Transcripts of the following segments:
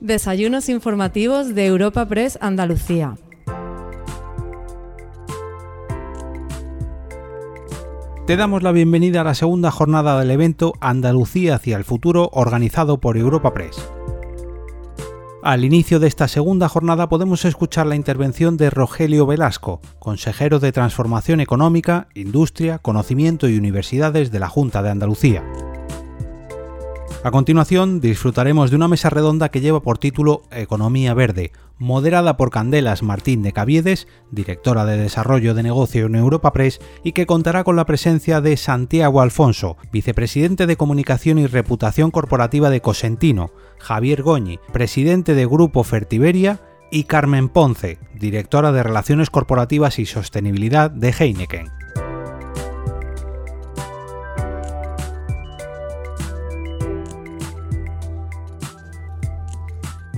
Desayunos informativos de Europa Press Andalucía. Te damos la bienvenida a la segunda jornada del evento Andalucía hacia el futuro organizado por Europa Press. Al inicio de esta segunda jornada podemos escuchar la intervención de Rogelio Velasco, consejero de Transformación Económica, Industria, Conocimiento y Universidades de la Junta de Andalucía. A continuación, disfrutaremos de una mesa redonda que lleva por título Economía Verde, moderada por Candelas Martín de Caviedes, directora de Desarrollo de Negocio en Europa Press, y que contará con la presencia de Santiago Alfonso, vicepresidente de Comunicación y Reputación Corporativa de Cosentino, Javier Goñi, presidente de Grupo Fertiberia, y Carmen Ponce, directora de Relaciones Corporativas y Sostenibilidad de Heineken.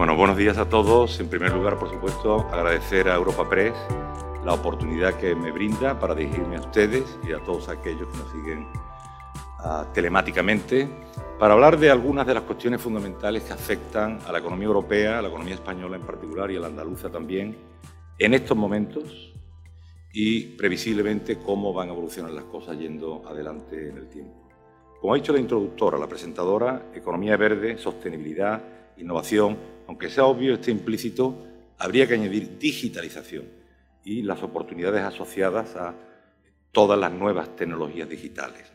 Bueno, buenos días a todos. En primer lugar, por supuesto, agradecer a Europa Press la oportunidad que me brinda para dirigirme a ustedes y a todos aquellos que nos siguen uh, telemáticamente para hablar de algunas de las cuestiones fundamentales que afectan a la economía europea, a la economía española en particular y a la andaluza también en estos momentos y previsiblemente cómo van a evolucionar las cosas yendo adelante en el tiempo. Como ha dicho la introductora, la presentadora, economía verde, sostenibilidad, innovación, aunque sea obvio, esté implícito, habría que añadir digitalización y las oportunidades asociadas a todas las nuevas tecnologías digitales.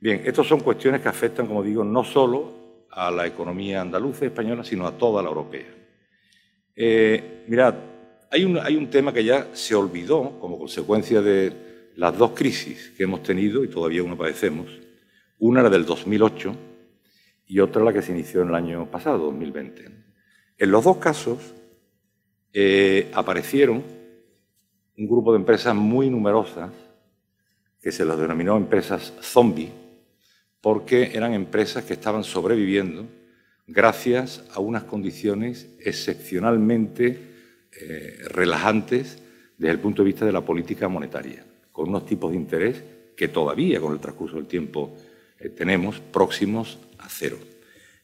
Bien, estas son cuestiones que afectan, como digo, no solo a la economía andaluza española, sino a toda la europea. Eh, mirad, hay un, tema que ya se olvidó como consecuencia de las dos crisis que hemos tenido y todavía uno padecemos. Una era del 2008 y otra la que se inició en el año pasado, 2020. En los dos casos eh, aparecieron un grupo de empresas muy numerosas que se las denominó empresas zombie, porque eran empresas que estaban sobreviviendo gracias a unas condiciones excepcionalmente eh, relajantes desde el punto de vista de la política monetaria, con unos tipos de interés que todavía con el transcurso del tiempo eh, tenemos próximos a cero.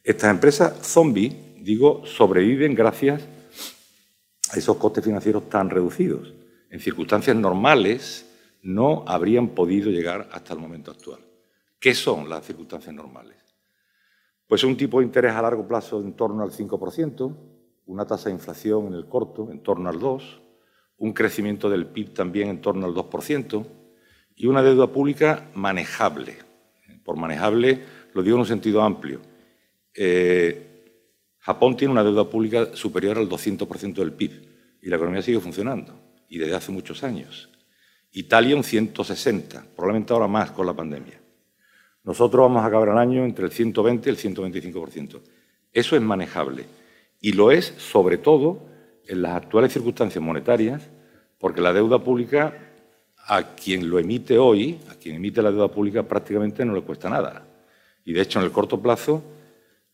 Estas empresas zombie, digo, sobreviven gracias a esos costes financieros tan reducidos. En circunstancias normales no habrían podido llegar hasta el momento actual. ¿Qué son las circunstancias normales? Pues un tipo de interés a largo plazo en torno al 5%, una tasa de inflación en el corto en torno al 2%, un crecimiento del PIB también en torno al 2% y una deuda pública manejable, por manejable lo digo en un sentido amplio. Eh, Japón tiene una deuda pública superior al 200% del PIB y la economía sigue funcionando, y desde hace muchos años. Italia un 160, probablemente ahora más con la pandemia. Nosotros vamos a acabar el año entre el 120 y el 125%. Eso es manejable y lo es sobre todo en las actuales circunstancias monetarias, porque la deuda pública a quien lo emite hoy, a quien emite la deuda pública, prácticamente no le cuesta nada. Y de hecho, en el corto plazo,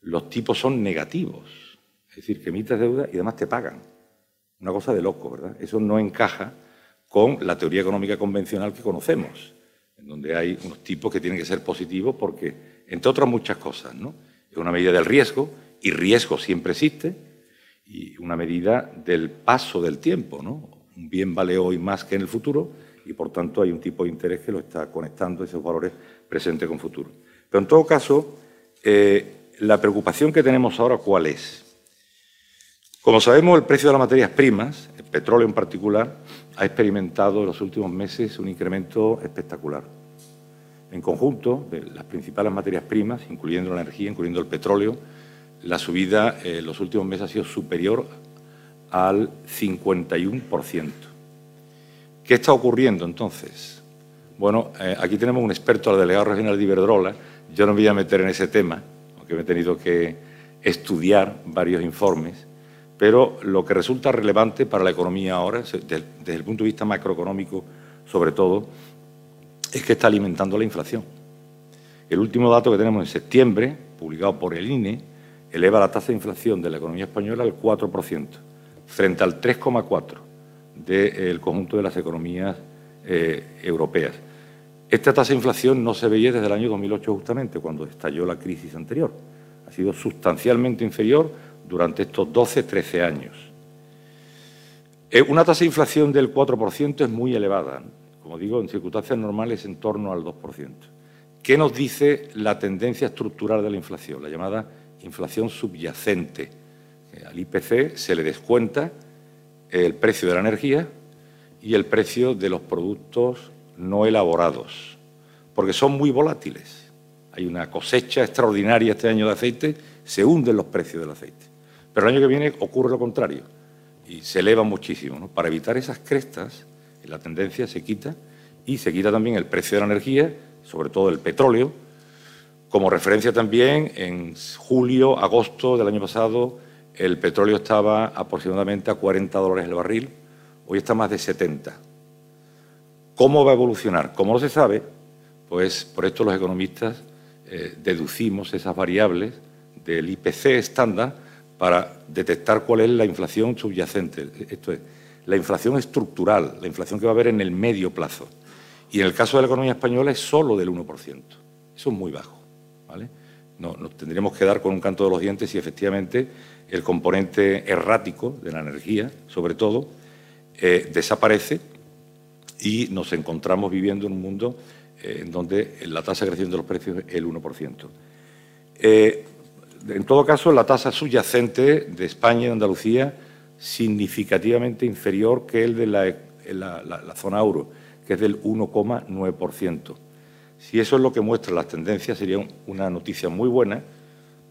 los tipos son negativos. Es decir, que emites deuda y además te pagan. Una cosa de loco, ¿verdad? Eso no encaja con la teoría económica convencional que conocemos, en donde hay unos tipos que tienen que ser positivos porque, entre otras muchas cosas, ¿no? Es una medida del riesgo, y riesgo siempre existe, y una medida del paso del tiempo, ¿no? Un bien vale hoy más que en el futuro, y por tanto hay un tipo de interés que lo está conectando esos valores presente con futuro. Pero en todo caso, eh, la preocupación que tenemos ahora, ¿cuál es? Como sabemos, el precio de las materias primas, el petróleo en particular, ha experimentado en los últimos meses un incremento espectacular. En conjunto, las principales materias primas, incluyendo la energía, incluyendo el petróleo, la subida en los últimos meses ha sido superior al 51%. ¿Qué está ocurriendo entonces? Bueno, eh, aquí tenemos un experto, el delegado regional de Iberdrola. Yo no me voy a meter en ese tema, me he tenido que estudiar varios informes, pero lo que resulta relevante para la economía ahora, desde, desde el punto de vista macroeconómico sobre todo, es que está alimentando la inflación. El último dato que tenemos en septiembre, publicado por el INE, eleva la tasa de inflación de la economía española al 4%, frente al 3,4% del conjunto de las economías eh, europeas. Esta tasa de inflación no se veía desde el año 2008 justamente, cuando estalló la crisis anterior. Ha sido sustancialmente inferior durante estos 12-13 años. Eh, una tasa de inflación del 4% es muy elevada. Como digo, en circunstancias normales en torno al 2%. ¿Qué nos dice la tendencia estructural de la inflación? La llamada inflación subyacente. Eh, al IPC se le descuenta el precio de la energía y el precio de los productos no elaborados, porque son muy volátiles. Hay una cosecha extraordinaria este año de aceite, se hunden los precios del aceite. Pero el año que viene ocurre lo contrario y se eleva muchísimo. Para evitar esas crestas, la tendencia se quita y se quita también el precio de la energía, sobre todo el petróleo. Como referencia también, en julio, agosto del año pasado, el petróleo estaba aproximadamente a 40 dólares el barril, hoy está más de 70. ¿Cómo va a evolucionar? Como no se sabe, pues por esto los economistas eh, deducimos esas variables del IPC estándar para detectar cuál es la inflación subyacente. Esto es, la inflación estructural, la inflación que va a haber en el medio plazo. Y en el caso de la economía española es solo del 1%. Eso es muy bajo. ¿vale? No, nos tendríamos que dar con un canto de los dientes si efectivamente el componente errático de la energía, sobre todo, eh, desaparece y nos encontramos viviendo en un mundo eh, en donde la tasa de crecimiento de los precios es el 1%. Eh, en todo caso, la tasa subyacente de España y de Andalucía significativamente inferior que el de la, zona euro, que es del 1,9%. Si eso es lo que muestra las tendencias, sería una noticia muy buena,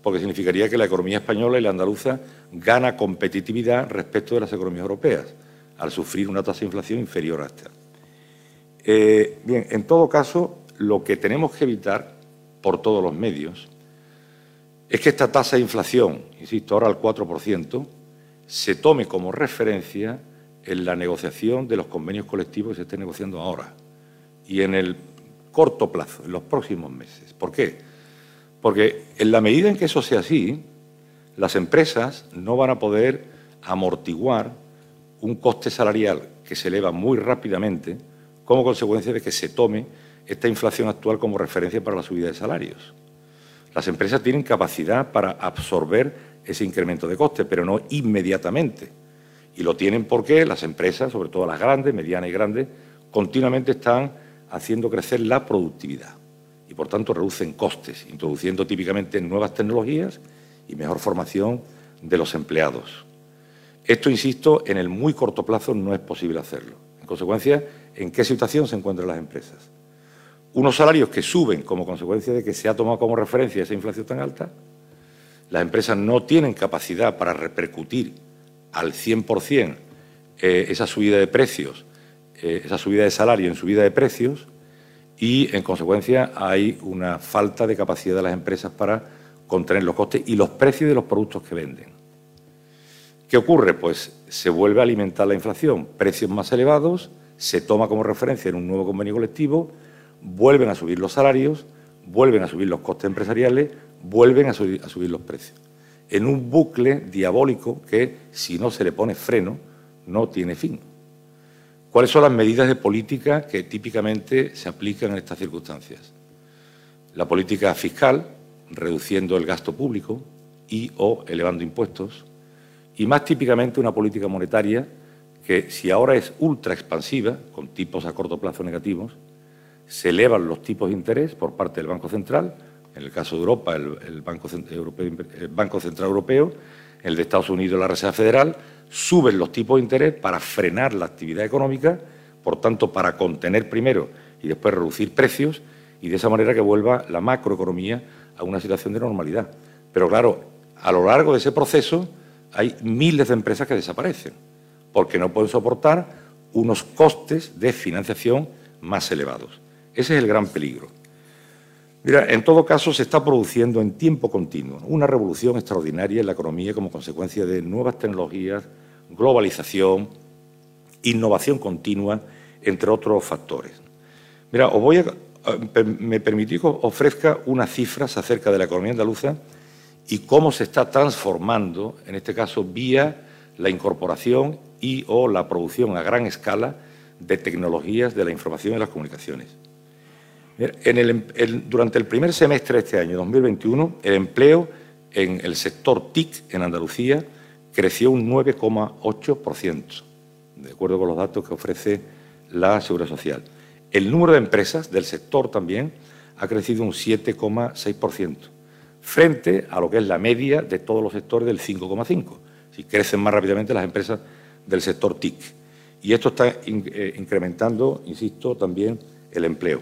porque significaría que la economía española y la andaluza gana competitividad respecto de las economías europeas, al sufrir una tasa de inflación inferior a esta. Eh, bien, en todo caso, lo que tenemos que evitar por todos los medios es que esta tasa de inflación, insisto, ahora al 4%, se tome como referencia en la negociación de los convenios colectivos que se estén negociando ahora y en el corto plazo, en los próximos meses. ¿Por qué? Porque en la medida en que eso sea así, las empresas no van a poder amortiguar un coste salarial que se eleva muy rápidamente como consecuencia de que se tome esta inflación actual como referencia para la subida de salarios. Las empresas tienen capacidad para absorber ese incremento de coste, pero no inmediatamente. Y lo tienen porque las empresas, sobre todo las grandes, medianas y grandes, continuamente están haciendo crecer la productividad y por tanto reducen costes, introduciendo típicamente nuevas tecnologías y mejor formación de los empleados. Esto, insisto, en el muy corto plazo no es posible hacerlo. En consecuencia, ¿en qué situación se encuentran las empresas? unos salarios que suben como consecuencia de que se ha tomado como referencia esa inflación tan alta, las empresas no tienen capacidad para repercutir al 100% eh, esa subida de precios, eh, esa subida de salario en subida de precios y, en consecuencia, hay una falta de capacidad de las empresas para contener los costes y los precios de los productos que venden. ¿Qué ocurre? Pues se vuelve a alimentar la inflación, precios más elevados, se toma como referencia en un nuevo convenio colectivo, vuelven a subir los salarios, vuelven a subir los costes empresariales, vuelven a subir, los precios. En un bucle diabólico que, si no se le pone freno, no tiene fin. ¿Cuáles son las medidas de política que típicamente se aplican en estas circunstancias? La política fiscal, reduciendo el gasto público y o elevando impuestos, y más típicamente una política monetaria que, si ahora es ultra expansiva, con tipos a corto plazo negativos, se elevan los tipos de interés por parte del Banco Central, en el caso de Europa, el, Banco, Central Europeo, el de Estados Unidos, la Reserva Federal, suben los tipos de interés para frenar la actividad económica, por tanto, para contener primero y después reducir precios, y de esa manera que vuelva la macroeconomía a una situación de normalidad. Pero claro, a lo largo de ese proceso hay miles de empresas que desaparecen, porque no pueden soportar unos costes de financiación más elevados. Ese es el gran peligro. Mira, en todo caso se está produciendo en tiempo continuo una revolución extraordinaria en la economía como consecuencia de nuevas tecnologías, globalización, innovación continua, entre otros factores. Mira, os voy a, me permití que ofrezca unas cifras acerca de la economía andaluza y cómo se está transformando, en este caso vía la incorporación y o la producción a gran escala de tecnologías de la información y las comunicaciones durante el primer semestre de este año, 2021, el empleo en el sector TIC en Andalucía creció un 9,8%, de acuerdo con los datos que ofrece la Seguridad Social. El número de empresas del sector también ha crecido un 7,6%, frente a lo que es la media de todos los sectores del 5,5%. Si crecen más rápidamente las empresas del sector TIC. Y esto está eh, incrementando, insisto, también el empleo.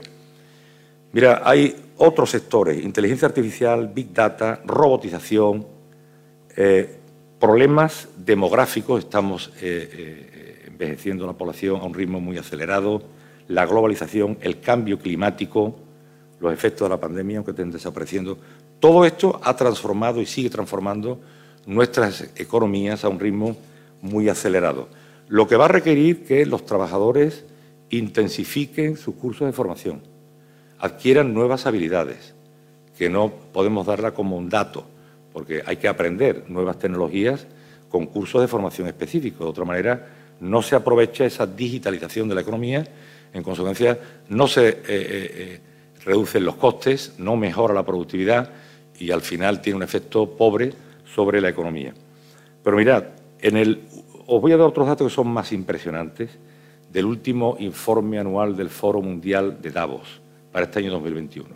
Mira, hay otros sectores, inteligencia artificial, big data, robotización, eh, problemas demográficos, estamos eh, envejeciendo la población a un ritmo muy acelerado, la globalización, el cambio climático, los efectos de la pandemia, aunque estén desapareciendo. Todo esto ha transformado y sigue transformando nuestras economías a un ritmo muy acelerado, lo que va a requerir que los trabajadores intensifiquen sus cursos de formación, adquieran nuevas habilidades, que no podemos darla como un dato, porque hay que aprender nuevas tecnologías con cursos de formación específicos. De otra manera, no se aprovecha esa digitalización de la economía, en consecuencia, no se eh, eh, eh, reducen los costes, no mejora la productividad y al final tiene un efecto pobre sobre la economía. Pero mirad, en el, os voy a dar otros datos que son más impresionantes del último informe anual del Foro Mundial de Davos para este año 2021.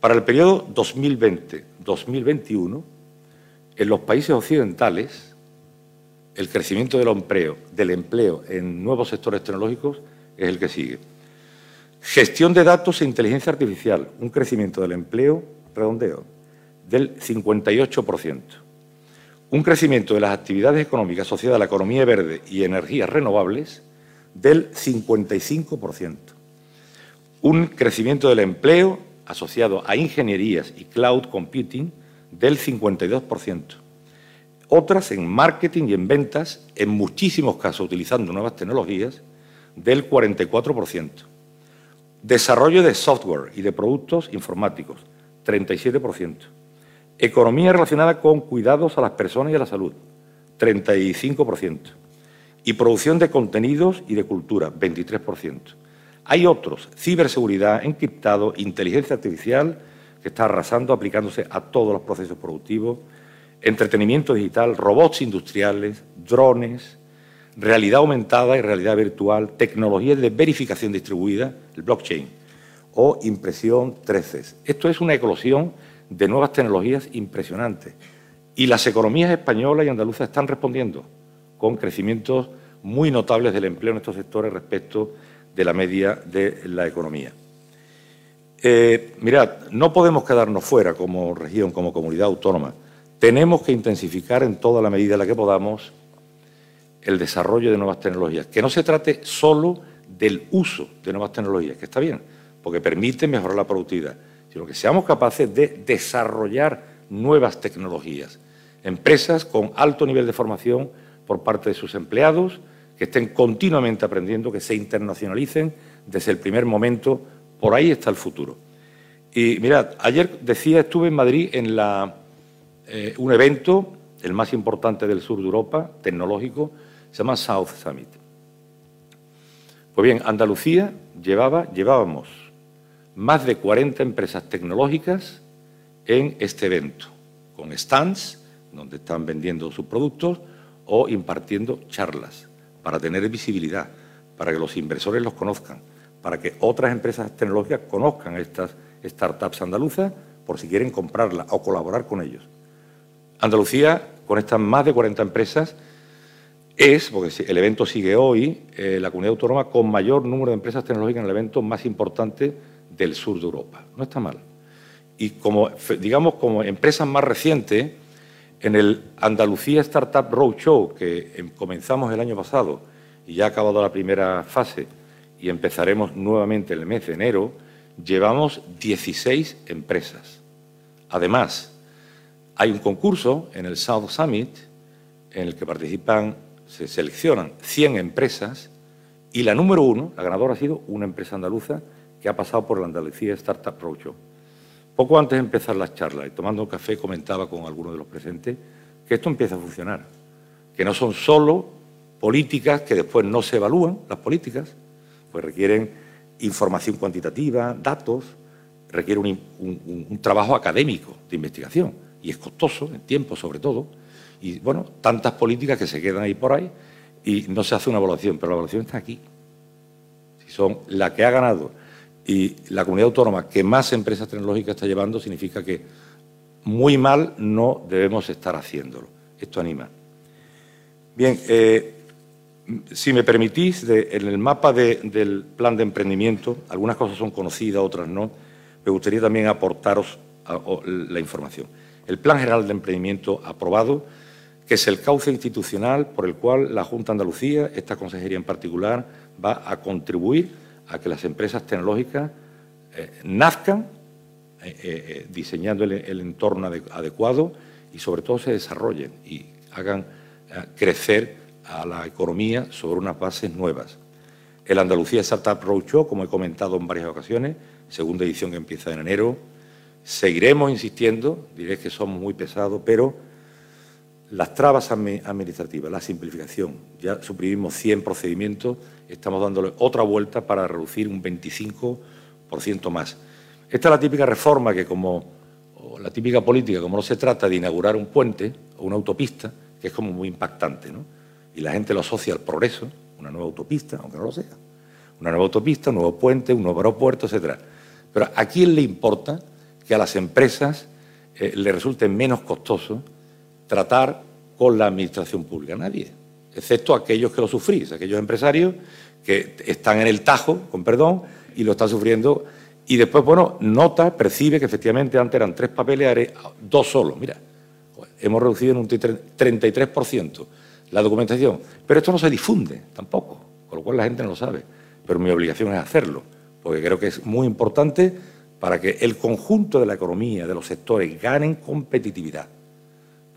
Para el periodo 2020-2021, en los países occidentales, el crecimiento del empleo, del empleo en nuevos sectores tecnológicos es el que sigue. Gestión de datos e inteligencia artificial, un crecimiento del empleo, redondeo, del 58%. Un crecimiento de las actividades económicas asociadas a la economía verde y energías renovables del 55%. Un crecimiento del empleo asociado a ingenierías y cloud computing del 52%. Otras en marketing y en ventas, en muchísimos casos utilizando nuevas tecnologías, del 44%. Desarrollo de software y de productos informáticos, 37%. Economía relacionada con cuidados a las personas y a la salud, 35%. Y producción de contenidos y de cultura, 23%. Hay otros, ciberseguridad, encriptado, inteligencia artificial, que está arrasando, aplicándose a todos los procesos productivos, entretenimiento digital, robots industriales, drones, realidad aumentada y realidad virtual, tecnologías de verificación distribuida, el blockchain, o impresión 3D. Esto es una eclosión de nuevas tecnologías impresionantes. Y las economías españolas y andaluzas están respondiendo con crecimientos muy notables del empleo en estos sectores respecto de la media de la economía. Eh, mirad, no podemos quedarnos fuera como región, como comunidad autónoma. Tenemos que intensificar en toda la medida en la que podamos el desarrollo de nuevas tecnologías. Que no se trate solo del uso de nuevas tecnologías, que está bien, porque permite mejorar la productividad, sino que seamos capaces de desarrollar nuevas tecnologías. Empresas con alto nivel de formación por parte de sus empleados, que estén continuamente aprendiendo, que se internacionalicen desde el primer momento. Por ahí está el futuro. Y mirad, ayer decía, estuve en Madrid en eh, un evento, el más importante del sur de Europa, tecnológico, se llama South Summit. Pues bien, Andalucía llevaba, llevábamos más de 40 empresas tecnológicas en este evento, con stands donde están vendiendo sus productos o impartiendo charlas para tener visibilidad, para que los inversores los conozcan, para que otras empresas tecnológicas conozcan estas startups andaluzas por si quieren comprarlas o colaborar con ellos. Andalucía, con estas más de 40 empresas, es, porque el evento sigue hoy, eh, la comunidad autónoma con mayor número de empresas tecnológicas en el evento más importante del sur de Europa. No está mal. Y como, digamos, como empresas más recientes, en el Andalucía Startup Roadshow, que em, comenzamos el año pasado y ya ha acabado la primera fase y empezaremos nuevamente en el mes de enero, llevamos 16 empresas. Además, hay un concurso en el South Summit en el que participan, se seleccionan 100 empresas y la número uno, la ganadora ha sido una empresa andaluza que ha pasado por la Andalucía Startup Roadshow. Poco antes de empezar las charlas y tomando un café comentaba con algunos de los presentes que esto empieza a funcionar, que no son solo políticas que después no se evalúan, las políticas, pues requieren información cuantitativa, datos, requiere un, trabajo académico de investigación. y es costoso, en tiempo sobre todo, y bueno, tantas políticas que se quedan ahí por ahí y no se hace una evaluación, pero la evaluación está aquí. Si son la que ha ganado y la comunidad autónoma que más empresas tecnológicas está llevando, significa que muy mal no debemos estar haciéndolo. Esto anima. Bien, eh, si me permitís, en el mapa del plan de emprendimiento, algunas cosas son conocidas, otras no, me gustaría también aportaros la información. El Plan General de Emprendimiento aprobado, que es el cauce institucional por el cual la Junta Andalucía, esta consejería en particular, va a contribuir a que las empresas tecnológicas eh, nazcan eh, eh, diseñando el, entorno adecuado y sobre todo se desarrollen y hagan crecer a la economía sobre unas bases nuevas. El Andalucía Startup Roadshow, como he comentado en varias ocasiones, segunda edición que empieza en enero. Seguiremos insistiendo, diré que somos muy pesados, pero las trabas administrativas, la simplificación, ya suprimimos 100 procedimientos, estamos dándole otra vuelta para reducir un 25% más. Esta es la típica reforma que como la típica política, como no se trata de inaugurar un puente o una autopista, que es como muy impactante, ¿no? Y la gente lo asocia al progreso, una nueva autopista, aunque no lo sea. Una nueva autopista, un nuevo puente, un nuevo aeropuerto, etcétera. Pero ¿a quién le importa que a las empresas eh, le resulte menos costoso tratar con la administración pública? Nadie, excepto aquellos que lo sufrís, aquellos empresarios que están en el tajo, con perdón, y lo están sufriendo. Y después, bueno, nota, percibe que efectivamente antes eran tres papeles, dos solos. Mira, hemos reducido en un 33% la documentación. Pero esto no se difunde tampoco, con lo cual la gente no lo sabe. Pero mi obligación es hacerlo porque creo que es muy importante para que el conjunto de la economía, de los sectores, ganen competitividad.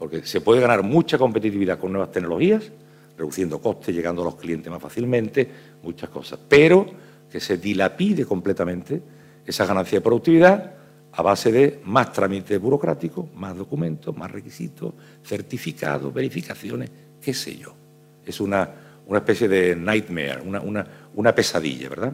Porque se puede ganar mucha competitividad con nuevas tecnologías, reduciendo costes, llegando a los clientes más fácilmente, muchas cosas. Pero que se dilapide completamente esa ganancia de productividad a base de más trámites burocráticos, más documentos, más requisitos, certificados, verificaciones, qué sé yo. Es una, especie de nightmare, una, una pesadilla, ¿verdad?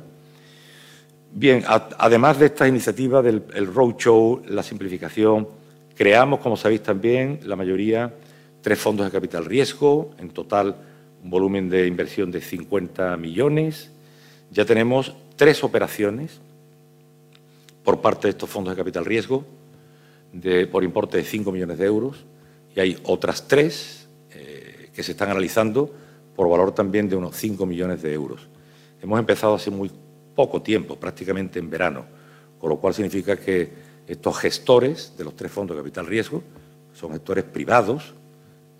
Bien, además de esta iniciativa del roadshow, la simplificación, creamos, como sabéis también, la mayoría, tres fondos de capital riesgo, en total un volumen de inversión de 50 millones. Ya tenemos tres operaciones por parte de estos fondos de capital riesgo por importe de 5 millones de euros y hay otras tres eh, que se están analizando por valor también de unos 5 millones de euros. Hemos empezado así muy poco tiempo, prácticamente en verano, con lo cual significa que estos gestores de los tres fondos de capital riesgo son gestores privados,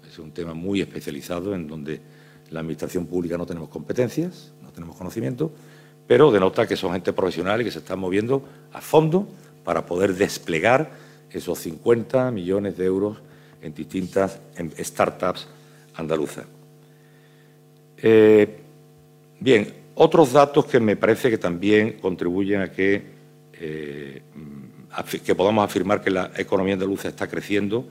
es un tema muy especializado en donde la administración pública no tenemos competencias, no tenemos conocimiento, pero denota que son gente profesional y que se están moviendo a fondo para poder desplegar esos 50 millones de euros en distintas startups andaluzas. Eh, bien, otros datos que me parece que también contribuyen a que, eh, que podamos afirmar que la economía andaluza está creciendo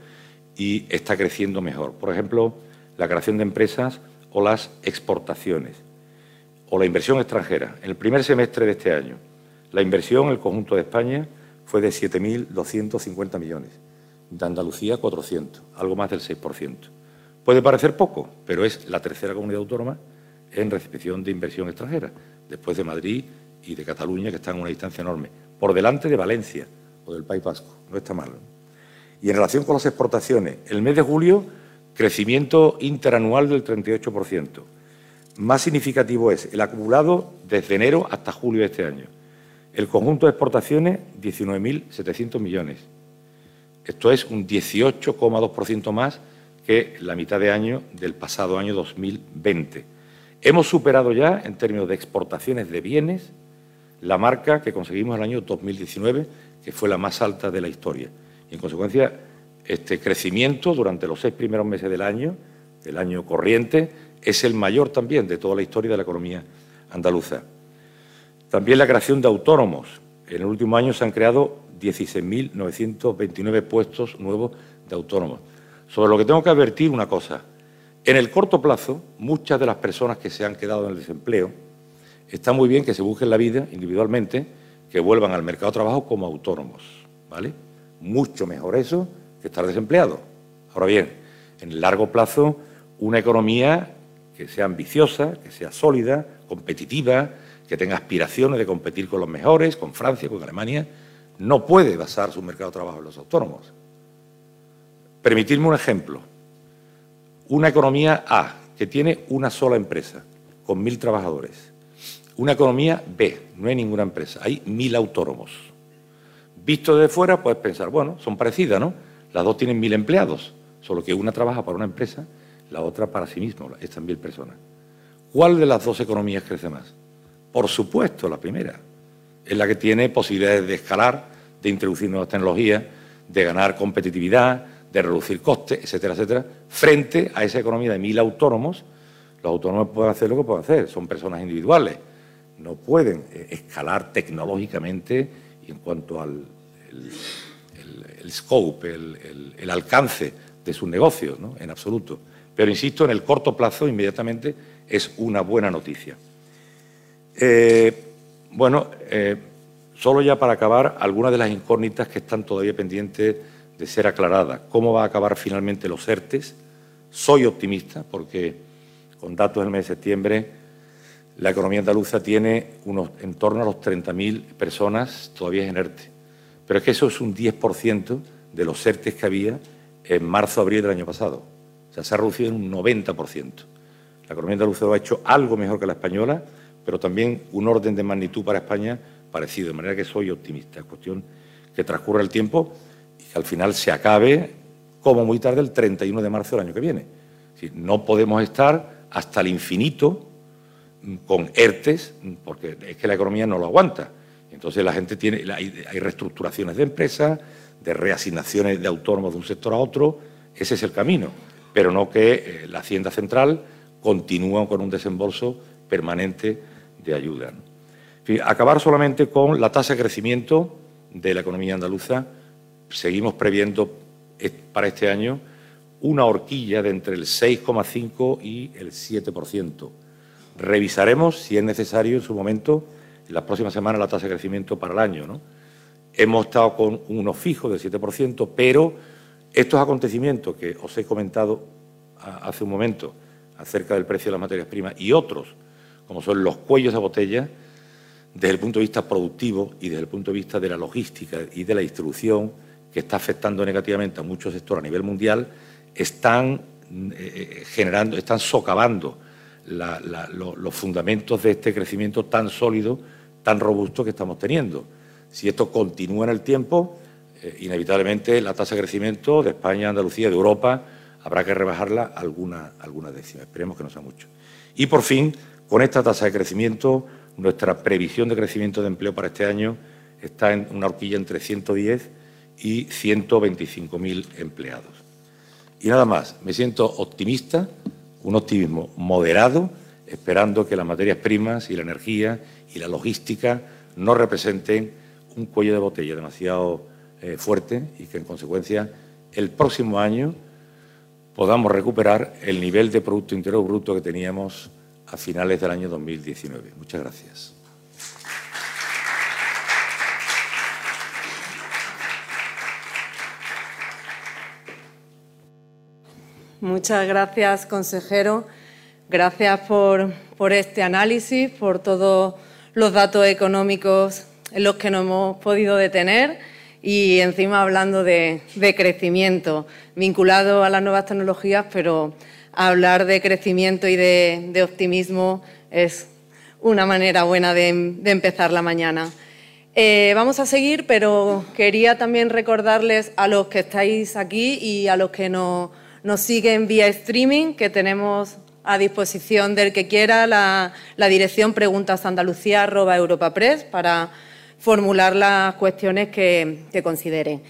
y está creciendo mejor. Por ejemplo, la creación de empresas o las exportaciones o la inversión extranjera. En el primer semestre de este año, la inversión en el conjunto de España fue de 7.250 millones, de Andalucía 400, algo más del 6%. Puede parecer poco, pero es la tercera comunidad autónoma en recepción de inversión extranjera, después de Madrid y de Cataluña, que están a una distancia enorme, por delante de Valencia o del País Vasco, no está mal. Y en relación con las exportaciones, el mes de julio, crecimiento interanual del 38%. Más significativo es el acumulado desde enero hasta julio de este año. El conjunto de exportaciones, 19.700 millones. Esto es un 18,2% más que la mitad de año del pasado año 2020 Hemos superado ya, en términos de exportaciones de bienes, la marca que conseguimos el año 2019, que fue la más alta de la historia. Y, en consecuencia, este crecimiento durante los seis primeros meses del año, del año corriente, es el mayor también de toda la historia de la economía andaluza. También la creación de autónomos. En el último año se han creado 16.929 puestos nuevos de autónomos. Sobre lo que tengo que advertir una cosa. En el corto plazo, muchas de las personas que se han quedado en el desempleo, está muy bien que se busquen la vida individualmente, que vuelvan al mercado de trabajo como autónomos, ¿vale? Mucho mejor eso que estar desempleado. Ahora bien, en el largo plazo, una economía que sea ambiciosa, que sea sólida, competitiva, que tenga aspiraciones de competir con los mejores, con Francia, con Alemania, no puede basar su mercado de trabajo en los autónomos. Permitidme un ejemplo. Una economía A, que tiene una sola empresa, con mil trabajadores. Una economía B, no hay ninguna empresa, hay mil autónomos. Visto desde fuera, puedes pensar, bueno, son parecidas, ¿no? Las dos tienen mil empleados, solo que una trabaja para una empresa, la otra para sí misma, estas mil personas. ¿Cuál de las dos economías crece más? Por supuesto, la primera. Es la que tiene posibilidades de escalar, de introducir nuevas tecnologías, de ganar competitividad, de reducir costes, etcétera, etcétera, frente a esa economía de mil autónomos. Los autónomos pueden hacer lo que pueden hacer, son personas individuales, no pueden eh, escalar tecnológicamente y en cuanto al el, scope, el, alcance de sus negocios, ¿no? en absoluto. Pero insisto, en el corto plazo, inmediatamente, es una buena noticia. Eh, bueno, eh, solo ya para acabar, algunas de las incógnitas que están todavía pendientes de ser aclaradas. ¿Cómo va a acabar finalmente los ERTES? Soy optimista porque con datos del mes de septiembre la economía andaluza tiene unos, en torno a los 30.000 personas todavía en ERTE. Pero es que eso es un 10% de los ERTES que había en marzo-abril del año pasado. O sea, se ha reducido en un 90%. La economía andaluza lo ha hecho algo mejor que la española, pero también un orden de magnitud para España parecido, de manera que soy optimista. Es cuestión que transcurra el tiempo y que al final se acabe como muy tarde el 31 de marzo del año que viene. no podemos estar hasta el infinito con ERTES, porque es que la economía no lo aguanta. Entonces la gente tiene, hay, reestructuraciones de empresas, de reasignaciones de autónomos de un sector a otro, ese es el camino, pero no que eh, la Hacienda Central continúe con un desembolso permanente de ayuda. acabar solamente con la tasa de crecimiento de la economía andaluza. Seguimos previendo para este año una horquilla de entre el 6,5 y el 7%. Revisaremos, si es necesario, en su momento, en las próximas semanas, la tasa de crecimiento para el año. ¿no? Hemos estado con uno fijo del 7%, pero estos acontecimientos que os he comentado hace un momento acerca del precio de las materias primas y otros, como son los cuellos de botella, desde el punto de vista productivo y desde el punto de vista de la logística y de la distribución, que está afectando negativamente a muchos sectores a nivel mundial, están eh, eh, generando, están socavando los fundamentos de este crecimiento tan sólido, tan robusto que estamos teniendo. Si esto continúa en el tiempo, eh, inevitablemente la tasa de crecimiento de España, Andalucía, de Europa, habrá que rebajarla alguna, alguna décima. Esperemos que no sea mucho. Y por fin, con esta tasa de crecimiento, nuestra previsión de crecimiento de empleo para este año está en una horquilla entre 110 y 125.000 empleados. Y nada más, me siento optimista, un optimismo moderado, esperando que las materias primas y la energía y la logística no representen un cuello de botella demasiado eh, fuerte y que en consecuencia el próximo año podamos recuperar el nivel de Producto Interior Bruto que teníamos a finales del año 2019. Muchas gracias. Muchas gracias, consejero. Gracias por, este análisis, por todos los datos económicos en los que nos hemos podido detener y encima hablando de, crecimiento vinculado a las nuevas tecnologías, pero hablar de crecimiento y de, optimismo es una manera buena de, empezar la mañana. Eh, vamos a seguir, pero quería también recordarles a los que estáis aquí y a los que nos, siguen vía streaming que tenemos a disposición del que quiera la, dirección preguntasandalucía.europapress para formular las cuestiones que, que consideren.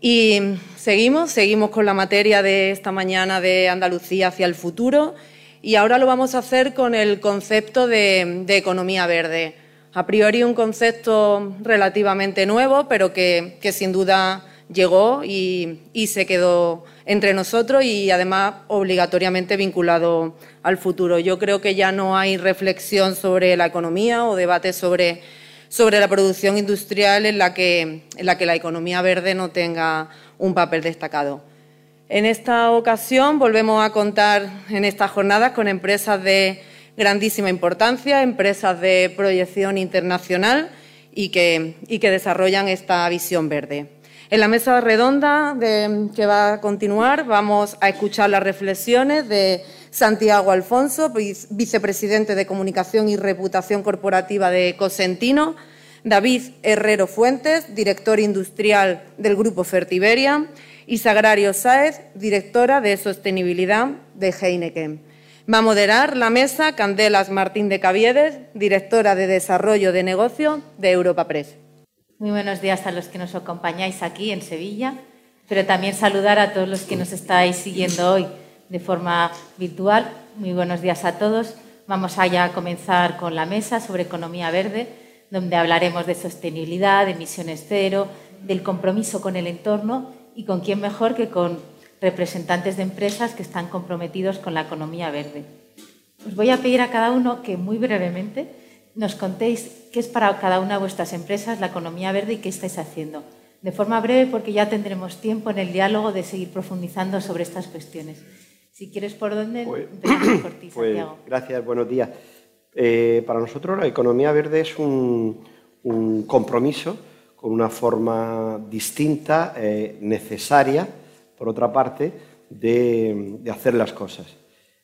Y seguimos, seguimos con la materia de esta mañana de Andalucía hacia el futuro y ahora lo vamos a hacer con el concepto de, economía verde. A priori un concepto relativamente nuevo, pero que, sin duda llegó y, se quedó entre nosotros y además obligatoriamente vinculado al futuro. Yo creo que ya no hay reflexión sobre la economía o debate sobre sobre la producción industrial en la que, en la, que la economía verde no tenga un papel destacado. En esta ocasión volvemos a contar en estas jornadas con empresas de grandísima importancia, empresas de proyección internacional y que, y que desarrollan esta visión verde. En la mesa redonda que va a continuar vamos a escuchar las reflexiones de Santiago Alfonso, vicepresidente de Comunicación y Reputación Corporativa de Cosentino, David Herrero Fuentes, director industrial del Grupo Fertiberia, y Sagrario Sáez, directora de Sostenibilidad de Heineken. Va a moderar la mesa Candelas Martín de Caviedes, directora de Desarrollo de Negocio de Europa Press. Muy buenos días a los que nos acompañáis aquí en Sevilla, pero también saludar a todos los que nos estáis siguiendo hoy de forma virtual. Muy buenos días a todos. Vamos allá a comenzar con la mesa sobre economía verde, donde hablaremos de sostenibilidad, de emisiones cero, del compromiso con el entorno y con quién mejor que con representantes de empresas que están comprometidos con la economía verde. Os voy a pedir a cada uno que muy brevemente nos contéis qué es para cada una de vuestras empresas la economía verde y qué estáis haciendo. De forma breve, porque ya tendremos tiempo en el diálogo de seguir profundizando sobre estas cuestiones. Si quieres, ¿por dónde? Pues, por ti, pues, Gracias, buenos días. Eh, para nosotros la economía verde es un, compromiso con una forma distinta, eh, necesaria, por otra parte, de, hacer las cosas.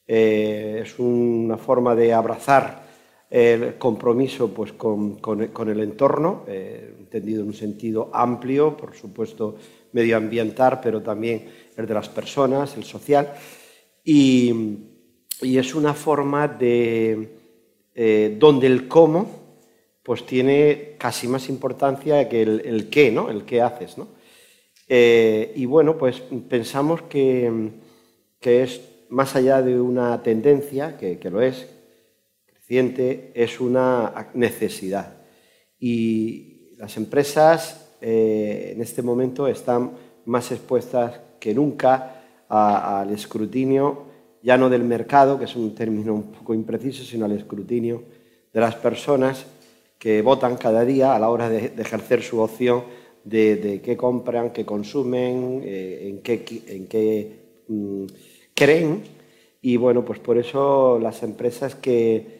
Eh, es una forma de abrazar el compromiso pues, con, el entorno, eh, entendido en un sentido amplio, por supuesto medioambiental, pero también el de las personas, el social, y, es una forma de eh, donde el cómo pues tiene casi más importancia que el, qué, ¿no? El qué haces, ¿no? Eh, y bueno, pues pensamos que, es más allá de una tendencia, que, que lo es, es una necesidad. Y las empresas eh, en este momento están más expuestas que nunca al escrutinio, ya no del mercado, que es un término un poco impreciso, sino al escrutinio de las personas que votan cada día a la hora de, ejercer su opción de, qué compran, qué consumen, eh, en qué, mm, creen. Y bueno, pues por eso las empresas que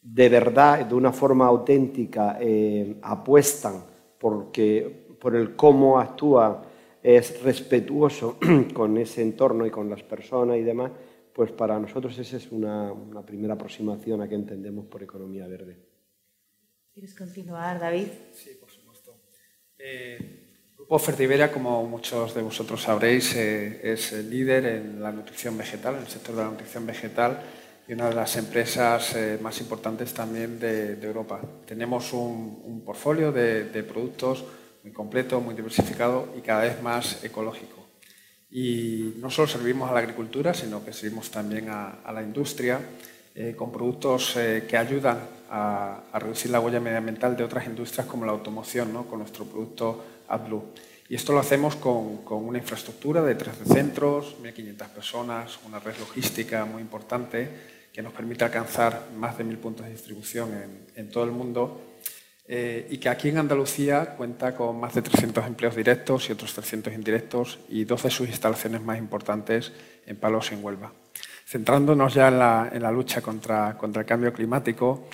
de verdad, de una forma auténtica, eh, apuestan porque, por el cómo actúa, es respetuoso con ese entorno y con las personas y demás, pues para nosotros esa es una, primera aproximación a qué entendemos por economía verde. ¿Quieres continuar, David? Sí, por supuesto. Eh, Grupo Fertiberia, como muchos de vosotros sabréis, eh, es el líder en la nutrición vegetal, en el sector de la nutrición vegetal y una de las empresas eh, más importantes también de, Europa. Tenemos un, un portfolio de, productos muy completo, muy diversificado y cada vez más ecológico. Y no solo servimos a la agricultura, sino que servimos también a, la industria eh, con productos eh, que ayudan a, reducir la huella medioambiental de otras industrias como la automoción, ¿no? con nuestro producto AdBlue. Y esto lo hacemos con, con, una infraestructura de 13 centros, 1.500 personas, una red logística muy importante que nos permite alcanzar más de mil puntos de distribución en, todo el mundo eh, y que aquí en Andalucía cuenta con más de 300 empleos directos y otros 300 indirectos y 12 de sus instalaciones más importantes en Palos en Huelva. Centrándonos ya en la, lucha contra, contra el cambio climático,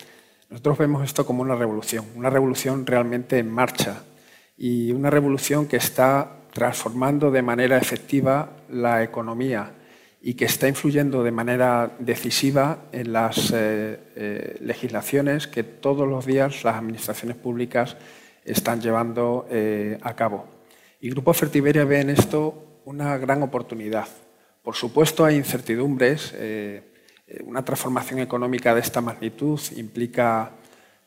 nosotros vemos esto como una revolución, una revolución realmente en marcha y una revolución que está transformando de manera efectiva la economía y que está influyendo de manera decisiva en las eh, eh, legislaciones que todos los días las administraciones públicas están llevando eh, a cabo. Y Grupo Fertiberia ve en esto una gran oportunidad. Por supuesto hay incertidumbres. una transformación económica de esta magnitud implica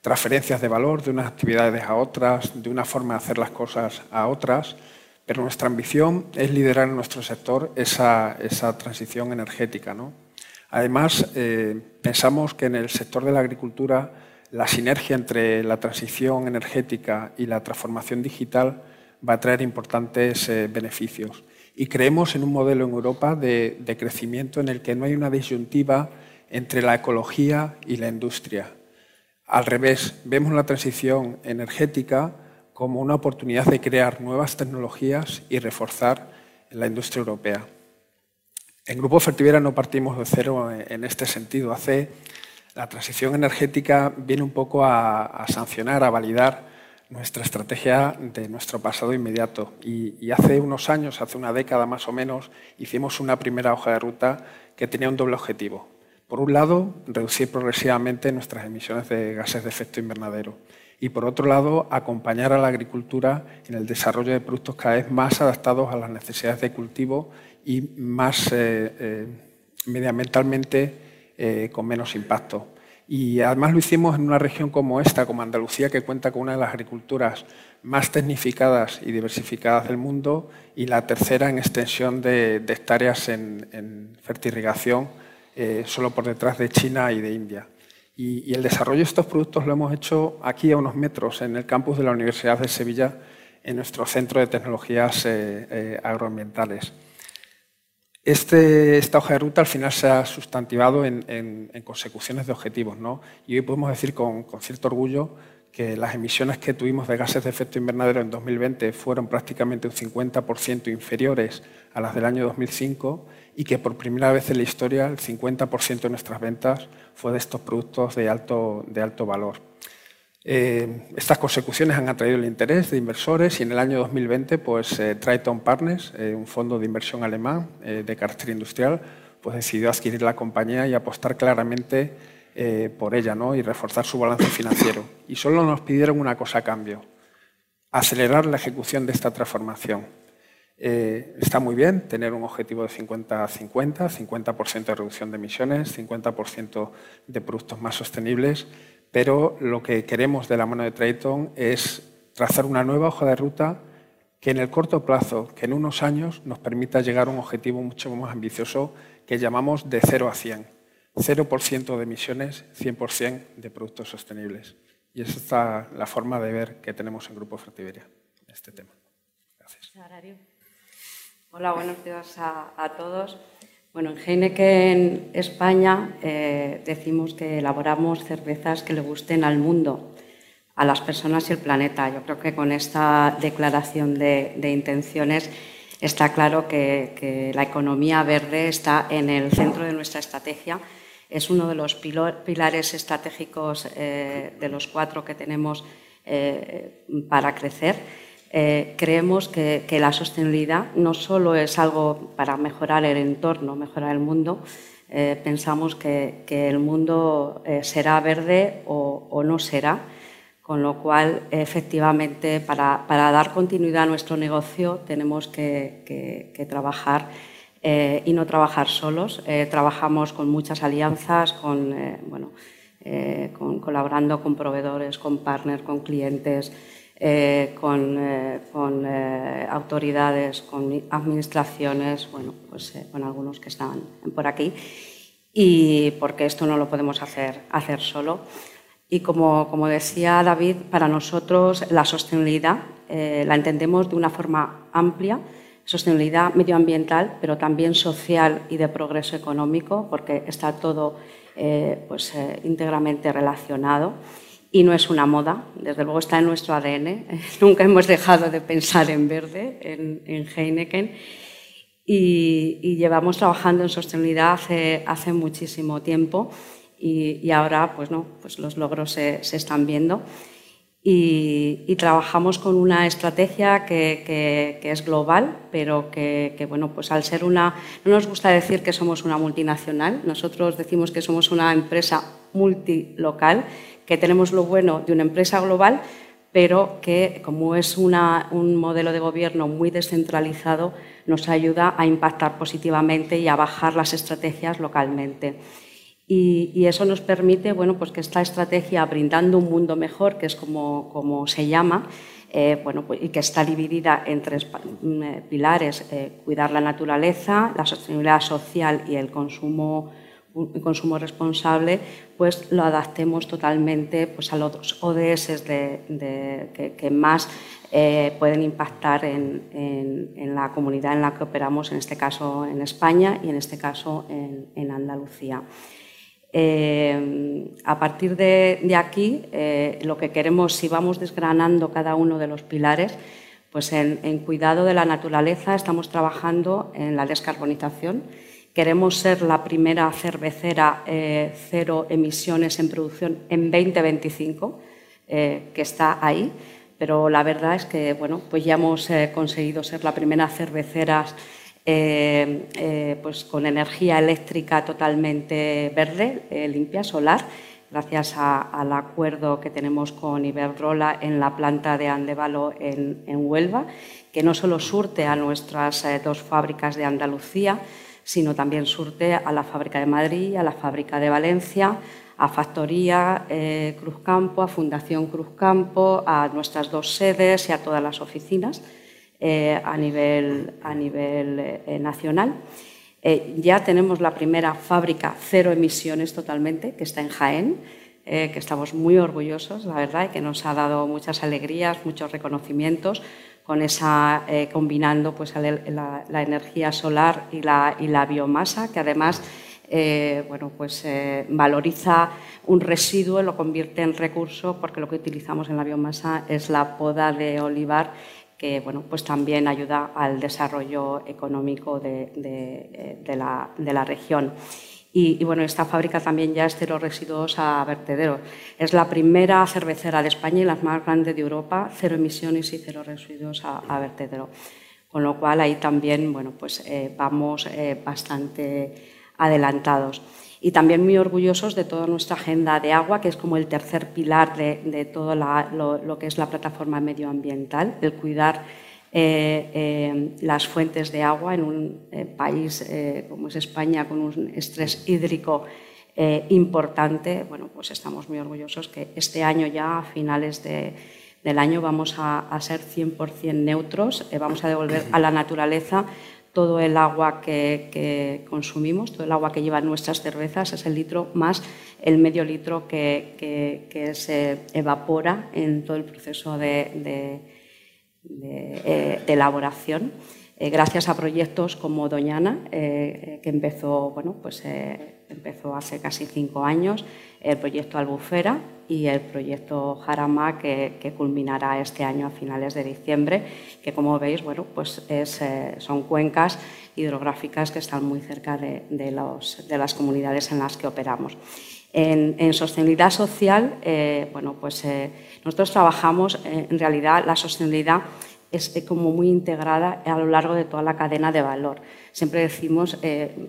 transferencias de valor de unas actividades a otras, de una forma de hacer las cosas a otras pero nuestra ambición es liderar en nuestro sector esa, transición energética. Además, eh, pensamos que en el sector de la agricultura la sinergia entre la transición energética y la transformación digital va a traer importantes eh, beneficios. Y creemos en un modelo en Europa de, de, crecimiento en el que no hay una disyuntiva entre la ecología y la industria. Al revés, vemos la transición energética como una oportunidad de crear nuevas tecnologías y reforzar la industria europea. En Grupo Fertivera no partimos de cero en este sentido. Hace la transición energética viene un poco a, sancionar, a validar nuestra estrategia de nuestro pasado inmediato. Y, hace unos años, hace una década más o menos, hicimos una primera hoja de ruta que tenía un doble objetivo. Por un lado, reducir progresivamente nuestras emisiones de gases de efecto invernadero. Y por otro lado, acompañar a la agricultura en el desarrollo de productos cada vez más adaptados a las necesidades de cultivo y más eh, eh, medioambientalmente eh, con menos impacto. Y además lo hicimos en una región como esta, como Andalucía, que cuenta con una de las agriculturas más tecnificadas y diversificadas del mundo y la tercera en extensión de, hectáreas en, en fertirrigación, solo por detrás de China y de India. Y, el desarrollo de estos productos lo hemos hecho aquí a unos metros, en el campus de la Universidad de Sevilla, en nuestro centro de tecnologías eh, agroambientales. Este, esta hoja de ruta al final se ha sustantivado en, consecuciones de objetivos. ¿no? Y hoy podemos decir con, cierto orgullo que las emisiones que tuvimos de gases de efecto invernadero en 2020 fueron prácticamente un 50% inferiores a las del año 2005 y que por primera vez en la historia el 50% de nuestras ventas fue de estos productos de alto, de alto valor. Eh, estas consecuciones han atraído el interés de inversores y en el año 2020 pues, eh, Triton Partners, eh, un fondo de inversión alemán de carácter industrial, pues, decidió adquirir la compañía y apostar claramente por ella ¿no? y reforzar su balance financiero. Y solo nos pidieron una cosa a cambio, acelerar la ejecución de esta transformación. Está muy bien tener un objetivo de 50-50, 50%, de reducción de emisiones, 50% de productos más sostenibles, pero lo que queremos de la mano de Triton es trazar una nueva hoja de ruta que en el corto plazo, que en unos años, nos permita llegar a un objetivo mucho más ambicioso que llamamos de 0 a 100. 0% de emisiones, 100% de productos sostenibles. Y esa es la, forma de ver que tenemos en Grupo Fertiberia este tema. Gracias. Hola, buenos días a, todos. Bueno, en Heineken España eh, decimos que elaboramos cervezas que le gusten al mundo, a las personas y al planeta. Yo creo que con esta declaración de, intenciones está claro que, la economía verde está en el centro de nuestra estrategia. Es uno de los pilares estratégicos eh, de los cuatro que tenemos eh, para crecer eh, creemos que, la sostenibilidad no solo es algo para mejorar el entorno, mejorar el mundo, eh, pensamos que, el mundo eh, será verde o, no será, con lo cual, efectivamente, para, dar continuidad a nuestro negocio tenemos que, trabajar y no trabajar solos. trabajamos con muchas alianzas, con, bueno, colaborando con proveedores, con partners, con clientes. Eh, con, eh, eh, autoridades, con administraciones, bueno, pues con algunos que están por aquí, y porque esto no lo podemos hacer, hacer solo. Y como, como decía David, para nosotros la sostenibilidad la entendemos de una forma amplia, sostenibilidad medioambiental, pero también social y de progreso económico, porque está todo pues, íntegramente relacionado y no es una moda, desde luego está en nuestro ADN. Nunca hemos dejado de pensar en verde, en, Heineken, y, llevamos trabajando en sostenibilidad hace, hace muchísimo tiempo y, ahora pues no, pues los logros se, están viendo. Y, trabajamos con una estrategia que, es global, pero que, que, bueno, pues al ser una, no nos gusta decir que somos una multinacional, nosotros decimos que somos una empresa multilocal que tenemos lo bueno de una empresa global, pero que como es un modelo de gobierno muy descentralizado, nos ayuda a impactar positivamente y a bajar las estrategias localmente. Y, eso nos permite bueno, pues que esta estrategia, brindando un mundo mejor, que es como, como se llama, eh, bueno, pues, y que está dividida en tres mm, eh, pilares, eh, cuidar la naturaleza, la sostenibilidad social y el consumo un consumo responsable, pues lo adaptemos totalmente pues, a los ODS de, que, más eh, pueden impactar en, la comunidad en la que operamos, en este caso en España y en este caso en, Andalucía. a partir de, aquí, lo que queremos, si vamos desgranando cada uno de los pilares, pues en, cuidado de la naturaleza estamos trabajando en la descarbonización. Queremos ser la primera cervecera cero emisiones en producción en 2025, que está ahí pero la verdad es que bueno, pues ya hemos eh, conseguido ser la primera cervecera eh, eh, pues con energía eléctrica totalmente verde, limpia, solar, gracias al acuerdo que tenemos con Iberdrola en la planta de Andevalo en, en Huelva, que no solo surte a nuestras dos fábricas de Andalucía, sino también surte a la fábrica de Madrid, a la fábrica de Valencia, a Factoría eh, Cruzcampo, a Fundación Cruzcampo, a nuestras dos sedes y a todas las oficinas eh, a nivel, a nivel eh, nacional. ya tenemos la primera fábrica cero emisiones totalmente, que está en Jaén, que estamos muy orgullosos, la verdad, y que nos ha dado muchas alegrías, muchos reconocimientos, con esa, combinando pues, la, la, energía solar y la, y la biomasa, que además eh, bueno, pues, eh, valoriza un residuo, lo convierte en recurso, porque lo que utilizamos en la biomasa es la poda de olivar, que bueno, pues también ayuda al desarrollo económico de, eh, la, región. Y, bueno, esta fábrica también ya es cero residuos a vertedero. Es la primera cervecera de España y la más grande de Europa, cero emisiones y cero residuos a, vertedero. Con lo cual ahí también bueno, pues, vamos bastante adelantados. Y también muy orgullosos de toda nuestra agenda de agua, que es como el tercer pilar de, todo lo, que es la plataforma medioambiental, el cuidar eh, eh, las fuentes de agua en un eh, país como es España, con un estrés hídrico importante. Bueno, pues estamos muy orgullosos que este año ya, a finales del año, vamos a, a ser 100% neutros, vamos a devolver a la naturaleza todo el agua que, consumimos, todo el agua que llevan nuestras cervezas es el litro más el medio litro que, se evapora en todo el proceso de, eh, elaboración. Eh, gracias a proyectos como Doñana, eh, que empezó, bueno, pues, empezó hace casi cinco años, el proyecto Albufera y el proyecto Jarama, que, culminará este año a finales de diciembre, que como veis bueno, pues eh, son cuencas hidrográficas que están muy cerca de, las comunidades en las que operamos. En, sostenibilidad social, eh, bueno, pues, eh, nosotros trabajamos, en realidad la sostenibilidad es como muy integrada a lo largo de toda la cadena de valor. Siempre decimos,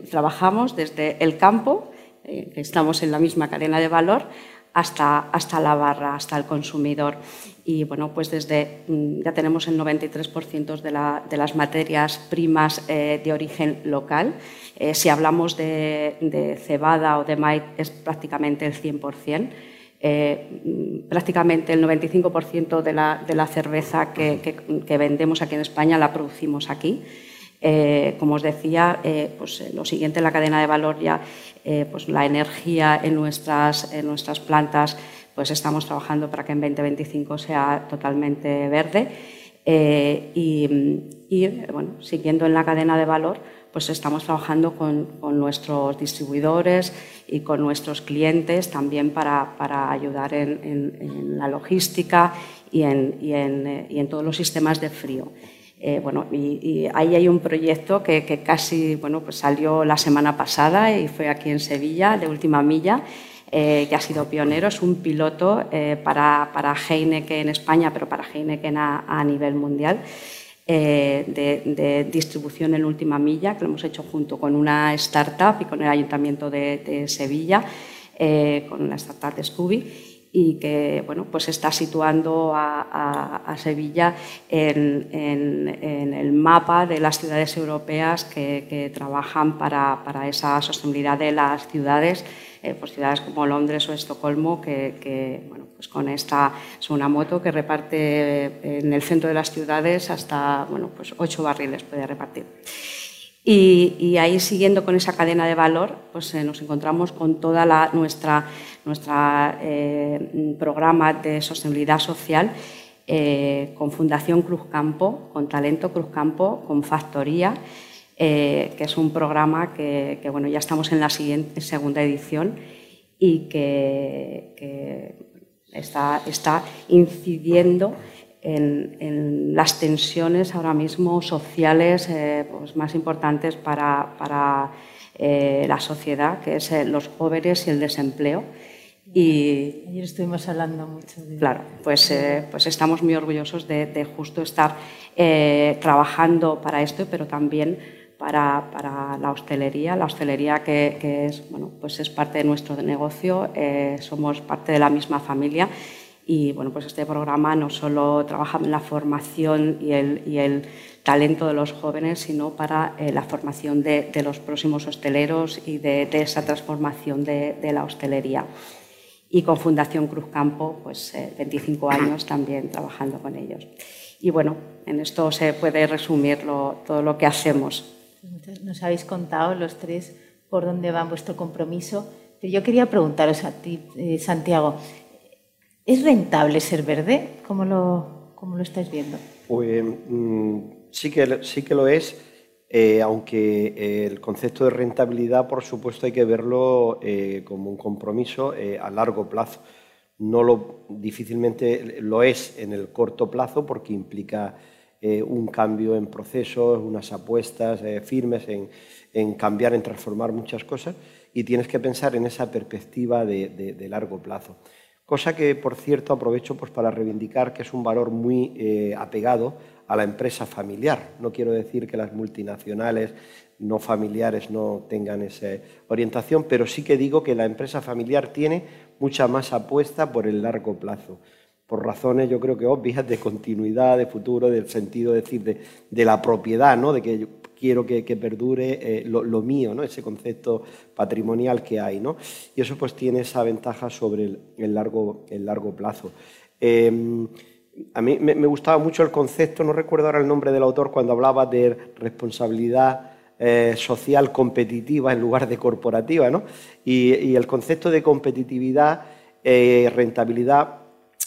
trabajamos desde el campo, estamos en la misma cadena de valor, hasta, hasta la barra, hasta el consumidor. Y bueno, pues desde mm, ya tenemos el 93% de, de, las materias primas eh, de origen local. Eh, si hablamos de, cebada o de maíz, es prácticamente el 100%. Eh, prácticamente el 95% de la, de la cerveza que, que, vendemos aquí en España la producimos aquí. como os decía, pues lo siguiente en la cadena de valor ya eh, pues la energía en nuestras, en nuestras plantas, pues estamos trabajando para que en 2025 sea totalmente verde. Eh, y, bueno, siguiendo en la cadena de valor, pues estamos trabajando con, nuestros distribuidores y con nuestros clientes también para, para ayudar en, la logística y en, y en todos los sistemas de frío. Eh, bueno, y, ahí hay un proyecto que, casi bueno, pues salió la semana pasada y fue aquí en Sevilla, de última milla, eh, que ha sido pionero. Es un piloto eh, para, para, Heineken en España, pero para Heineken a, a nivel mundial. De, distribución en última milla, que lo hemos hecho junto con una startup y con el Ayuntamiento de, Sevilla, con la startup de Scooby y que bueno, pues está situando a, Sevilla en, el mapa de las ciudades europeas que, trabajan para, esa sostenibilidad de las ciudades, eh, pues ciudades como Londres o Estocolmo, que, bueno, pues con esta es una moto que reparte en el centro de las ciudades hasta bueno, pues ocho barriles puede repartir. Y, ahí, siguiendo con esa cadena de valor, pues eh, nos encontramos con toda la, nuestra, nuestra eh, programa de sostenibilidad social eh, con Fundación Cruz Campo, con Talento Cruz Campo, con Factoría, que es un programa que, bueno, ya estamos en la siguiente, segunda edición y que, está, está, incidiendo en, las tensiones ahora mismo sociales eh, pues más importantes para, para eh, la sociedad, que es los jóvenes y el desempleo. Y ayer estuvimos hablando mucho de Claro, pues, eh, pues estamos muy orgullosos de, justo estar eh, trabajando para esto, pero también para, para, la hostelería. La hostelería que, es, bueno, pues es parte de nuestro negocio, eh, somos parte de la misma familia y bueno, pues este programa no solo trabaja en la formación y el, y el talento de los jóvenes, sino para la formación de, de, los próximos hosteleros y de, de esa transformación de, la hostelería y con Fundación Cruz Campo, pues 25 eh, años también trabajando con ellos. Y bueno, en esto se puede resumir todo lo que hacemos. Nos habéis contado los tres por dónde va vuestro compromiso, pero yo quería preguntaros a ti, eh, Santiago, ¿es rentable ser verde? ¿Cómo lo, cómo lo estáis viendo? Pues mm, sí, que, sí que lo es eh, aunque el concepto de rentabilidad, por supuesto, hay que verlo eh, como un compromiso a largo plazo. No lo difícilmente lo es en el corto plazo porque implica un cambio en procesos, unas apuestas firmes en, cambiar, en transformar muchas cosas y tienes que pensar en esa perspectiva de, largo plazo. Cosa que, por cierto, aprovecho pues, para reivindicar que es un valor muy apegado a la empresa familiar. No quiero decir que las multinacionales no familiares no tengan esa orientación, pero sí que digo que la empresa familiar tiene mucha más apuesta por el largo plazo, por razones yo creo que obvias de continuidad, de futuro, del sentido decir, de, la propiedad, ¿no? de que quiero que, perdure eh, lo, mío, ¿no? ese concepto patrimonial que hay. ¿no? Y eso pues tiene esa ventaja sobre el, largo, el largo plazo. Em, a mí me, gustaba mucho el concepto, no recuerdo ahora el nombre del autor, cuando hablaba de responsabilidad eh, social competitiva en lugar de corporativa, ¿no? Y, el concepto de competitividad eh, rentabilidad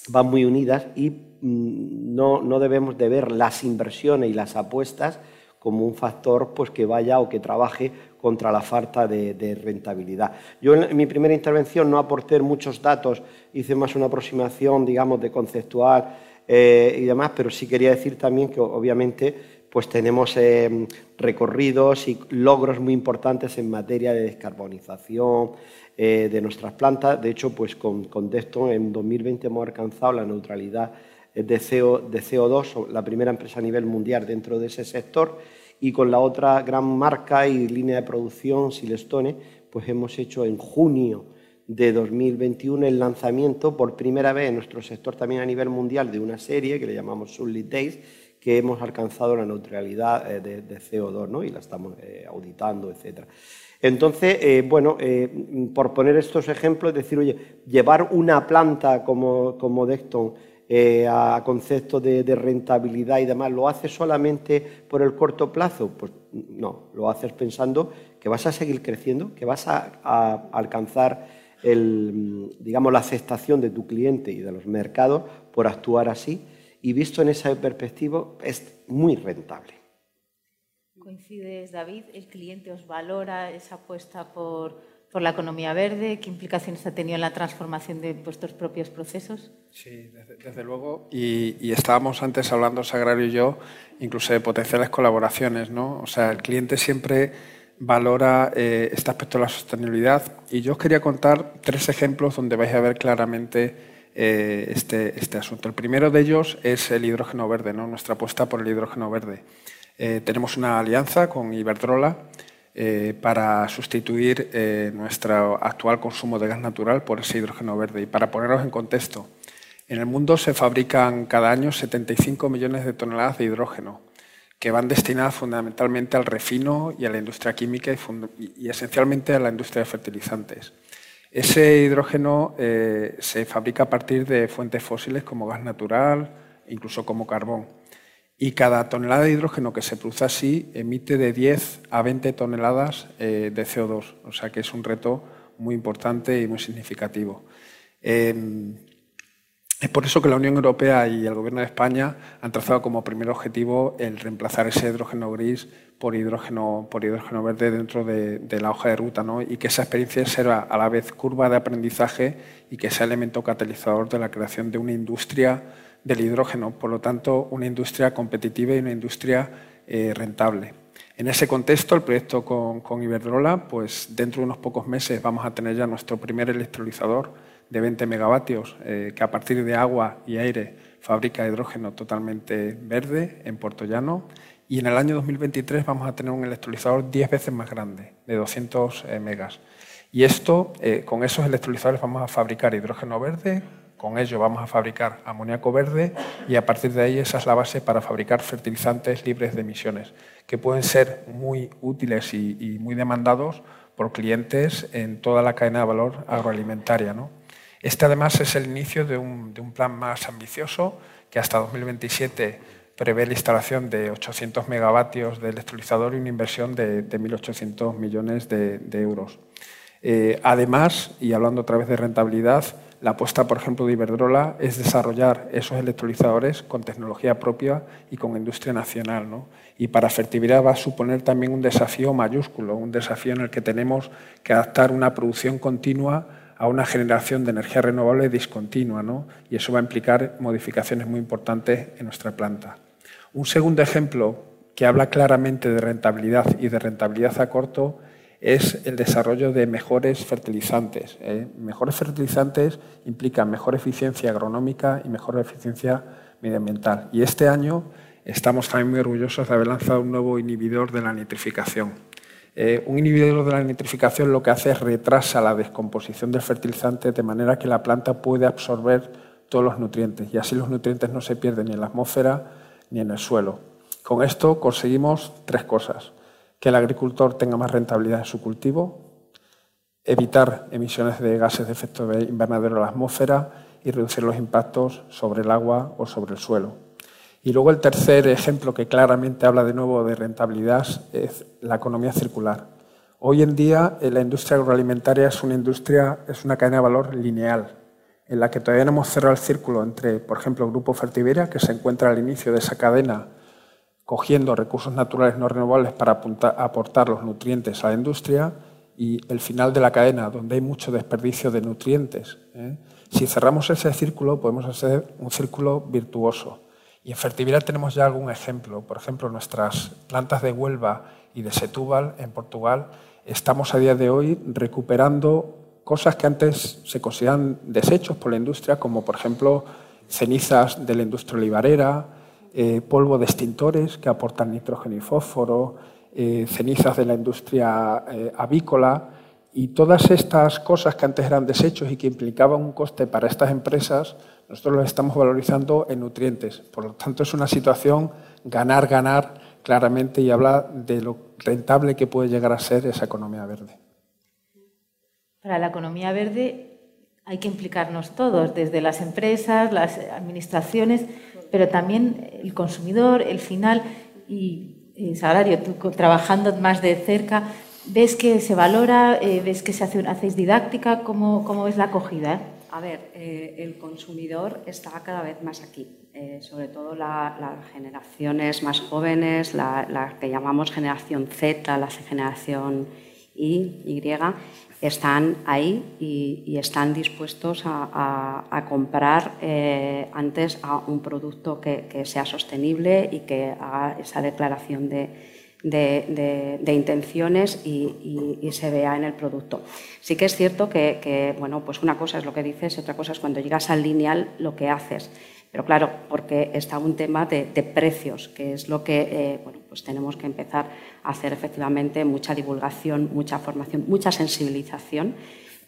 van muy unidas y mm, no, debemos de ver las inversiones y las apuestas como un factor pues, que vaya o que trabaje contra la falta de, rentabilidad. Yo en mi primera intervención no aporté muchos datos, hice más una aproximación, digamos, de conceptual eh, y demás, pero sí quería decir también que obviamente pues tenemos eh, recorridos y logros muy importantes en materia de descarbonización eh, de nuestras plantas. De hecho, pues con, con en 2020 hemos alcanzado la neutralidad de, CO, de CO2, la primera empresa a nivel mundial dentro de ese sector, y con la otra gran marca y línea de producción, Silestone, pues hemos hecho en junio de 2021 el lanzamiento por primera vez en nuestro sector también a nivel mundial de una serie que le llamamos Sunlit Days, que hemos alcanzado la neutralidad eh, de, CO2 ¿no? y la estamos eh, auditando, etc. Entonces, eh, bueno, por poner estos ejemplos, decir, oye, llevar una planta como, como Dexton a conceptos de, rentabilidad y demás, ¿lo haces solamente por el corto plazo? Pues no, lo haces pensando que vas a seguir creciendo, que vas a alcanzar el, digamos, la aceptación de tu cliente y de los mercados por actuar así y visto en esa perspectiva es muy rentable. ¿Coincides, David? ¿El cliente os valora esa apuesta por, por la economía verde? ¿Qué implicaciones ha tenido en la transformación de vuestros propios procesos? Sí, desde, luego. Y, y, estábamos antes hablando, Sagrario y yo, incluso de potenciales colaboraciones. ¿no? O sea, el cliente siempre valora eh, este aspecto de la sostenibilidad. Y yo os quería contar tres ejemplos donde vais a ver claramente eh, este, este, asunto. El primero de ellos es el hidrógeno verde, ¿no? nuestra apuesta por el hidrógeno verde. Eh, tenemos una alianza con Iberdrola para sustituir nuestro actual consumo de gas natural por ese hidrógeno verde. Y para poneros en contexto, en el mundo se fabrican cada año 75 millones de toneladas de hidrógeno que van destinadas fundamentalmente al refino y a la industria química y, esencialmente a la industria de fertilizantes. Ese hidrógeno eh, se fabrica a partir de fuentes fósiles como gas natural, incluso como carbón. Y cada tonelada de hidrógeno que se produce así emite de 10 a 20 toneladas eh, de CO2. O sea que es un reto muy importante y muy significativo. Em, Es por eso que la Unión Europea y el Gobierno de España han trazado como primer objetivo el reemplazar ese hidrógeno gris por hidrógeno, verde dentro de, la hoja de ruta ¿no? y que esa experiencia sea a la vez curva de aprendizaje y que sea elemento catalizador de la creación de una industria del hidrógeno, por lo tanto una industria competitiva y una industria eh, rentable. En ese contexto, el proyecto con, con Iberdrola, pues dentro de unos pocos meses vamos a tener ya nuestro primer electrolizador de 20 megavatios, eh, que a partir de agua y aire fabrica hidrógeno totalmente verde en Puerto Llano. Y en el año 2023 vamos a tener un electrolizador 10 veces más grande, de 200 eh, megas. Y esto, con esos electrolizadores vamos a fabricar hidrógeno verde, con ello vamos a fabricar amoníaco verde y a partir de ahí esa es la base para fabricar fertilizantes libres de emisiones, que pueden ser muy útiles y, muy demandados por clientes en toda la cadena de valor agroalimentaria. Este además es el inicio de un, plan más ambicioso que hasta 2027 prevé la instalación de 800 megavatios de electrolizador y una inversión de, 1.800 millones de, euros. Eh, además, y hablando otra vez de rentabilidad, la apuesta, por ejemplo, de Iberdrola es desarrollar esos electrolizadores con tecnología propia y con industria nacional. Y para Fertibilidad va a suponer también un desafío mayúsculo, un desafío en el que tenemos que adaptar una producción continua a una generación de energía renovable discontinua, ¿no? y eso va a implicar modificaciones muy importantes en nuestra planta. Un segundo ejemplo que habla claramente de rentabilidad y de rentabilidad a corto es el desarrollo de mejores fertilizantes. ¿eh? Mejores fertilizantes implican mejor eficiencia agronómica y mejor eficiencia medioambiental. Y este año estamos también muy orgullosos de haber lanzado un nuevo inhibidor de la nitrificación. Eh, un inhibidor de la nitrificación lo que hace es retrasa la descomposición del fertilizante de manera que la planta puede absorber todos los nutrientes y así los nutrientes no se pierden ni en la atmósfera ni en el suelo. Con esto conseguimos tres cosas. Que el agricultor tenga más rentabilidad en su cultivo, evitar emisiones de gases de efecto invernadero a la atmósfera y reducir los impactos sobre el agua o sobre el suelo. Y luego el tercer ejemplo que claramente habla de nuevo de rentabilidad es la economía circular. Hoy en día la industria agroalimentaria es una industria, es una cadena de valor lineal, en la que todavía no hemos cerrado el círculo entre, por ejemplo, el Grupo Fertiberia, que se encuentra al inicio de esa cadena cogiendo recursos naturales no renovables para aportar los nutrientes a la industria, y el final de la cadena, donde hay mucho desperdicio de nutrientes. ¿eh? Si cerramos ese círculo, podemos hacer un círculo virtuoso y en Fertibilidad tenemos ya algún ejemplo. Por ejemplo, nuestras plantas de Huelva y de Setúbal, en Portugal, estamos a día de hoy recuperando cosas que antes se consideran desechos por la industria, como por ejemplo cenizas de la industria olivarera, eh, polvo de extintores que aportan nitrógeno y fósforo, eh, cenizas de la industria eh, avícola y todas estas cosas que antes eran desechos y que implicaban un coste para estas empresas, nosotros los estamos valorizando en nutrientes. Por lo tanto, es una situación ganar-ganar claramente y habla de lo rentable que puede llegar a ser esa economía verde. Para la economía verde hay que implicarnos todos, desde las empresas, las administraciones, pero también el consumidor, el final y el salario. Tú trabajando más de cerca, ¿ves que se valora? Eh, ¿Ves que se hace, hacéis didáctica? ¿Cómo, cómo ves la acogida? A ver, eh, el consumidor está cada vez más aquí, eh, sobre todo las generaciones más jóvenes, la, que llamamos generación Z, la generación Y, y están ahí y, están dispuestos a, comprar eh, antes a un producto que, sea sostenible y que haga esa declaración de, intenciones y, se vea en el producto. Sí que es cierto que, bueno, pues una cosa es lo que dices y otra cosa es cuando llegas al lineal lo que haces. Pero claro, porque está un tema de, precios, que es lo que eh, bueno, pues tenemos que empezar a hacer efectivamente mucha divulgación, mucha formación, mucha sensibilización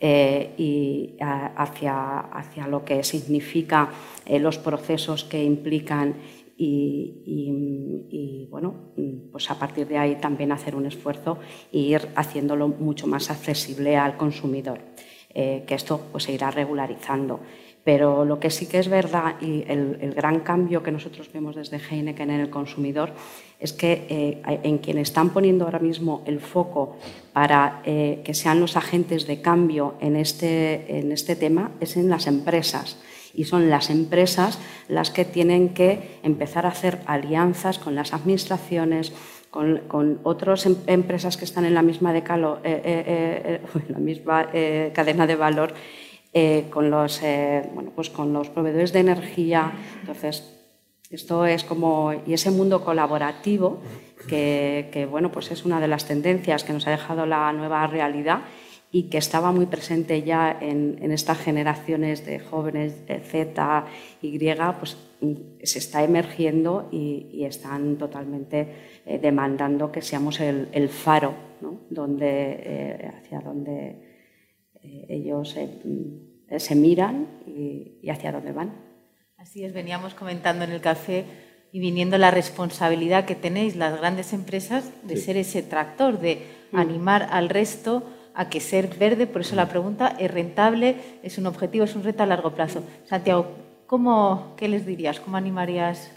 eh, y hacia, hacia lo que significa eh, los procesos que implican y, bueno, pues a partir de ahí también hacer un esfuerzo e ir haciéndolo mucho más accesible al consumidor, que esto pues se irá regularizando. Pero lo que sí que es verdad y el, gran cambio que nosotros vemos desde Heineken en el consumidor es que eh, en quien están poniendo ahora mismo el foco para eh, que sean los agentes de cambio en este, en este tema es en las empresas. Y son las empresas las que tienen que empezar a hacer alianzas con las administraciones, con, otras em, empresas que están en la misma, decalo, eh, eh, eh, la misma cadena de valor, con, los, bueno, pues con los proveedores de energía. Entonces, esto es como, y ese mundo colaborativo, que, que, bueno, pues es una de las tendencias que nos ha dejado la nueva realidad y que estaba muy presente ya en, en estas generaciones de jóvenes Z, Y, pues se está emergiendo y, están totalmente eh, demandando que seamos el, faro donde, eh, hacia donde eh, ellos se miran y, hacia dónde van. Así es, veníamos comentando en el café y viniendo la responsabilidad que tenéis las grandes empresas de ser ese tractor, de mm. animar al resto a que ser verde, por eso la pregunta, ¿es rentable? ¿Es un objetivo? ¿Es un reto a largo plazo? Santiago, ¿Cómo, ¿Qué les dirías? ¿Cómo animarías?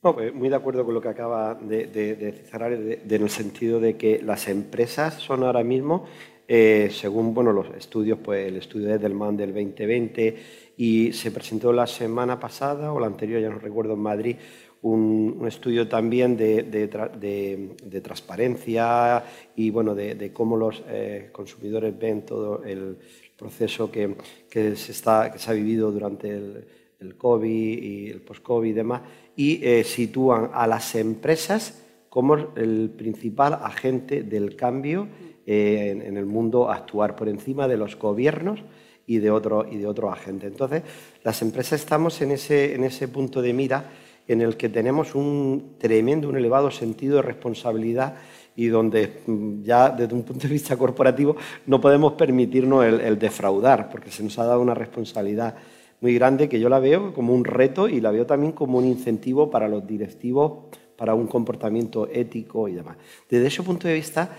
Pues, muy de acuerdo con lo que acaba de, decir en el sentido de que las empresas son ahora mismo, eh, según bueno, los estudios, pues el estudio de Edelman del 2020 y se presentó la semana pasada o la anterior, ya no recuerdo, en Madrid, un, estudio también de, transparencia y bueno, de, cómo los eh, consumidores ven todo el, proceso que, se, está, que se ha vivido durante el, COVID y el post-COVID y demás, y eh, sitúan a las empresas como el principal agente del cambio eh, en, el mundo actuar por encima de los gobiernos y de otros y de otros agentes. Entonces, las empresas estamos en ese, en ese punto de mira en el que tenemos un tremendo, un elevado sentido de responsabilidad y donde mm, ya desde un punto de vista corporativo no podemos permitirnos el, defraudar, porque se nos ha dado una responsabilidad muy grande que yo la veo como un reto y la veo también como un incentivo para los directivos, para un comportamiento ético y demás. Desde ese punto de vista,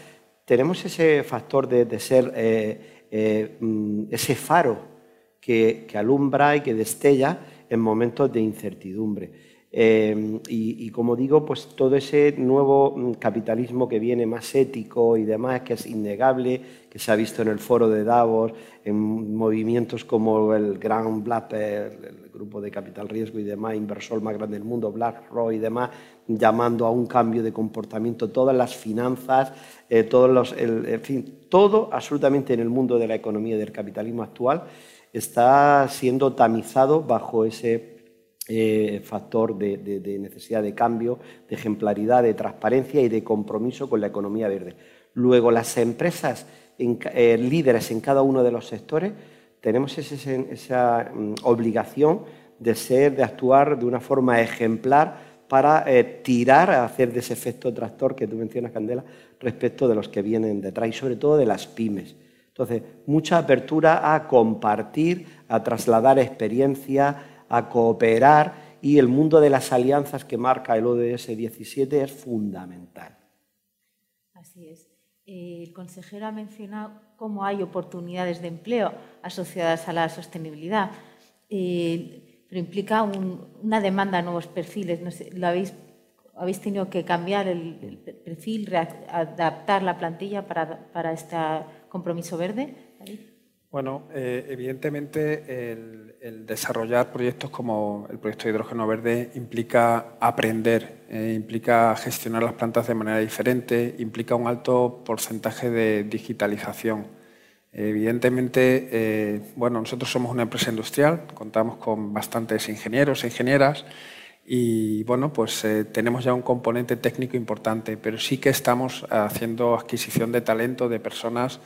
tenemos ese factor de, ser eh, eh, mm, ese faro que, alumbra y que destella en momentos de incertidumbre. Em, y, como digo, pues todo ese nuevo mm, capitalismo que viene más ético y demás, que es innegable, que se ha visto en el foro de Davos, en movimientos como el Grand Black, el grupo de capital riesgo y demás, inversor más grande del mundo, BlackRock y demás, llamando a un cambio de comportamiento, todas las finanzas, eh, todos los, en fin, todo absolutamente en el mundo de la economía y del capitalismo actual está siendo tamizado bajo ese eh, factor de, necesidad de cambio, de ejemplaridad, de transparencia y de compromiso con la economía verde. Luego, las empresas eh, líderes en cada uno de los sectores tenemos esa mm, obligación de ser, de actuar de una forma ejemplar para eh, tirar, hacer de ese efecto tractor que tú mencionas, Candela, respecto de los que vienen detrás y sobre todo de las pymes. Entonces, mucha apertura a compartir, a trasladar experiencia, a cooperar y el mundo de las alianzas que marca el ODS 17 es fundamental. Así es. El consejero ha mencionado cómo hay oportunidades de empleo asociadas a la sostenibilidad, pero implica una demanda de nuevos perfiles. ¿lo habéis, habéis tenido que cambiar el, perfil, adaptar la plantilla para, para este compromiso verde? Bueno, eh, evidentemente el, desarrollar proyectos como el proyecto de hidrógeno verde implica aprender, eh, implica gestionar las plantas de manera diferente, implica un alto porcentaje de digitalización. Evidentemente, eh, bueno, nosotros somos una empresa industrial, contamos con bastantes ingenieros e ingenieras y bueno, pues tenemos ya un componente técnico importante, pero sí que estamos haciendo adquisición de talento de personas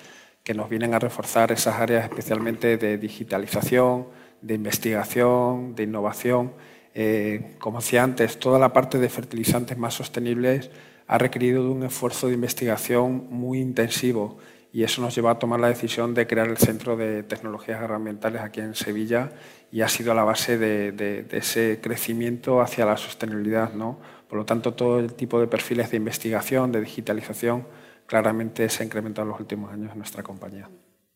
que nos vienen a reforzar esas áreas especialmente de digitalización, de investigación, de innovación. Eh, como decía antes, toda la parte de fertilizantes más sostenibles ha requerido de un esfuerzo de investigación muy intensivo y eso nos llevó a tomar la decisión de crear el Centro de Tecnologías Agroambientales aquí en Sevilla y ha sido la base de, ese crecimiento hacia la sostenibilidad. ¿no? Por lo tanto, todo el tipo de perfiles de investigación, de digitalización, claramente se ha incrementado en los últimos años en nuestra compañía.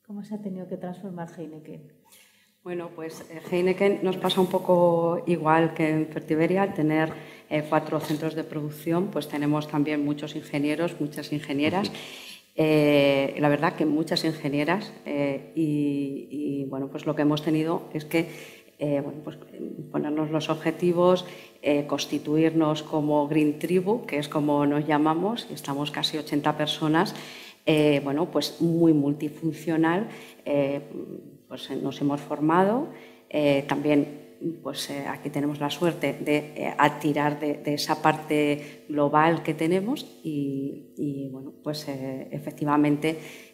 ¿Cómo se ha tenido que transformar Heineken? Bueno, pues eh, Heineken nos pasa un poco igual que en Fertiberia, al tener eh, cuatro centros de producción, pues tenemos también muchos ingenieros, muchas ingenieras. Eh, la verdad que muchas ingenieras y, bueno, pues lo que hemos tenido es que pues, ponernos los objetivos, constituirnos como Green Tribu, que es como nos llamamos, y estamos casi 80 personas, bueno, pues muy multifuncional, pues nos hemos formado, también pues eh, aquí tenemos la suerte de eh, atirar de, esa parte global que tenemos y, bueno, pues eh, efectivamente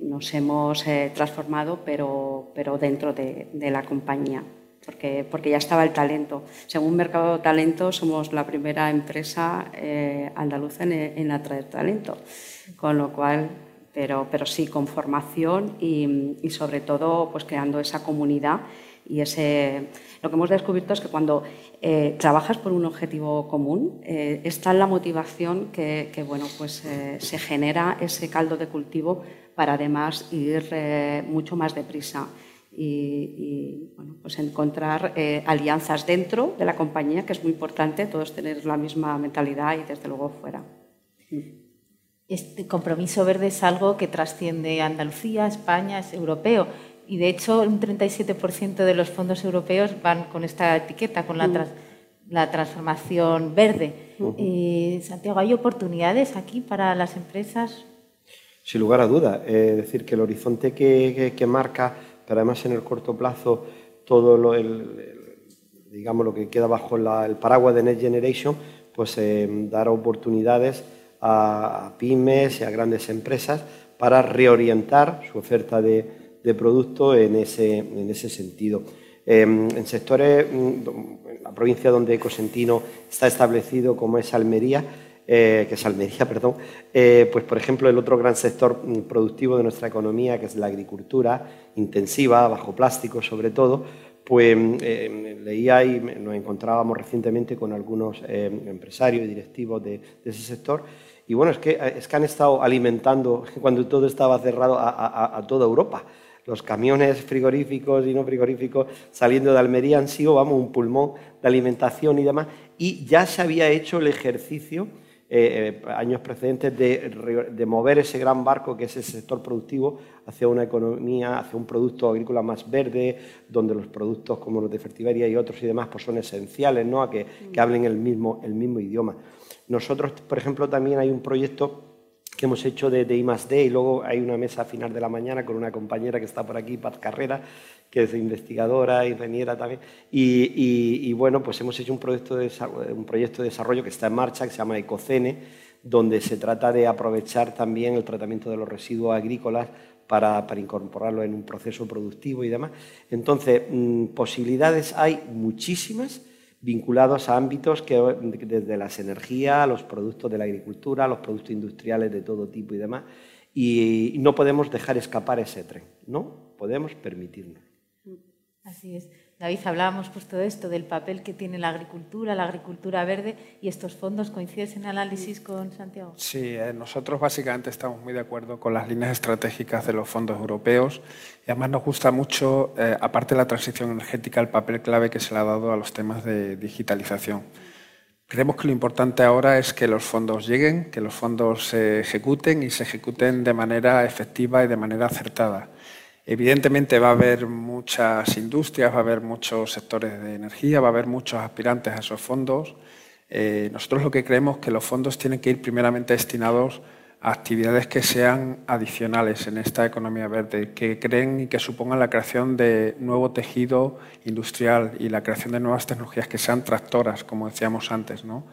nos hemos transformado, pero, pero dentro de, la compañía. Porque, porque, ya estaba el talento. Según Mercado Talento, somos la primera empresa andaluza en, en atraer talento. Con lo cual, pero, pero sí, con formación y, y sobre todo pues creando esa comunidad y ese, lo que hemos descubierto es que cuando eh, trabajas por un objetivo común, eh, está la motivación que, bueno, pues, eh, se genera ese caldo de cultivo para además ir mucho más deprisa y, bueno, pues encontrar alianzas dentro de la compañía, que es muy importante, todos tener la misma mentalidad y desde luego fuera. Este compromiso verde es algo que trasciende Andalucía, España, es europeo y de hecho un 37% de los fondos europeos van con esta etiqueta, con la, la transformación verde. Eh, Santiago, ¿hay oportunidades aquí para las empresas? Sin lugar a duda. Es decir, que el horizonte que, que, marca, pero además en el corto plazo, todo lo, el, digamos, lo que queda bajo el paraguas de Next Generation, pues eh, dar oportunidades a pymes y a grandes empresas para reorientar su oferta de, de producto en ese, en ese sentido. Em, en sectores, mm, en la provincia donde Cosentino está establecido, como es Almería, eh, que es Almería, perdón, eh, pues por ejemplo el otro gran sector mm, productivo de nuestra economía, que es la agricultura intensiva, bajo plástico sobre todo, pues eh, leía y nos encontrábamos recientemente con algunos empresarios y directivos de, ese sector. Y bueno, es que, es que han estado alimentando, cuando todo estaba cerrado, a toda Europa los camiones frigoríficos y no frigoríficos saliendo de Almería han sido, vamos, un pulmón de alimentación y demás. Y ya se había hecho el ejercicio eh, eh, años precedentes de, mover ese gran barco que es el sector productivo hacia una economía, hacia un producto agrícola más verde, donde los productos como los de fertiberia y otros y demás pues son esenciales, ¿no? a que, hablen el mismo idioma. Nosotros, por ejemplo, también hay un proyecto hemos hecho de, de I+.D. y luego hay una mesa a final de la mañana con una compañera que está por aquí, Paz Carrera, que es investigadora, ingeniera también. Y, bueno, pues hemos hecho un proyecto, de, un proyecto de desarrollo que está en marcha, que se llama Ecocene, donde se trata de aprovechar también el tratamiento de los residuos agrícolas para, para incorporarlo en un proceso productivo y demás. Entonces, mm, posibilidades hay muchísimas vinculados a ámbitos que desde las energías, los productos de la agricultura, los productos industriales de todo tipo y demás, y no podemos dejar escapar ese tren, no podemos permitirlo. Así es. David, hablábamos pues todo esto del papel que tiene la agricultura, la agricultura verde y estos fondos. ¿Coincides en análisis con Santiago? Sí, eh, nosotros básicamente estamos muy de acuerdo con las líneas estratégicas de los fondos europeos y además nos gusta mucho, eh, aparte de la transición energética, el papel clave que se le ha dado a los temas de digitalización. Creemos que lo importante ahora es que los fondos lleguen, que los fondos se ejecuten y se ejecuten de manera efectiva y de manera acertada. Evidentemente va a haber muchas industrias, va a haber muchos sectores de energía, va a haber muchos aspirantes a esos fondos. Eh, nosotros lo que creemos es que los fondos tienen que ir primeramente destinados a actividades que sean adicionales en esta economía verde, que creen y que supongan la creación de nuevo tejido industrial y la creación de nuevas tecnologías que sean tractoras, como decíamos antes. ¿no?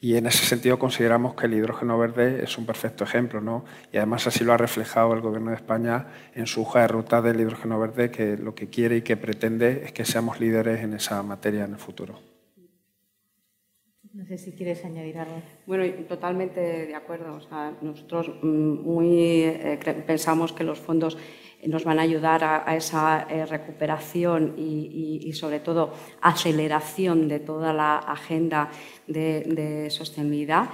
Y en ese sentido consideramos que el hidrógeno verde es un perfecto ejemplo, ¿no? Y además así lo ha reflejado el Gobierno de España en su hoja de ruta del hidrógeno verde, que lo que quiere y que pretende es que seamos líderes en esa materia en el futuro. No sé si quieres añadir algo. Bueno, totalmente de acuerdo. O sea, nosotros mm, muy eh, pensamos que los fondos nos van a ayudar a, esa eh, recuperación y, sobre todo aceleración de toda la agenda de, sostenibilidad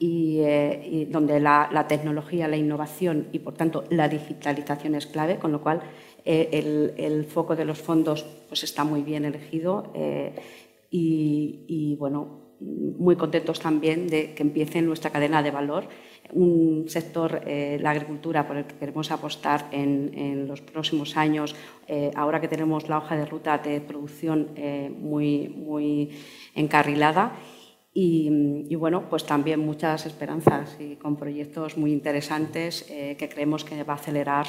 eh, y, donde la, tecnología, la innovación y por tanto la digitalización es clave, con lo cual eh, el, foco de los fondos pues, está muy bien elegido y, bueno, muy contentos también de que empiece nuestra cadena de valor, un sector, eh, la agricultura, por el que queremos apostar en, los próximos años, eh, ahora que tenemos la hoja de ruta de producción eh, muy, muy encarrilada. Y, bueno, pues también muchas esperanzas y con proyectos muy interesantes que creemos que va a acelerar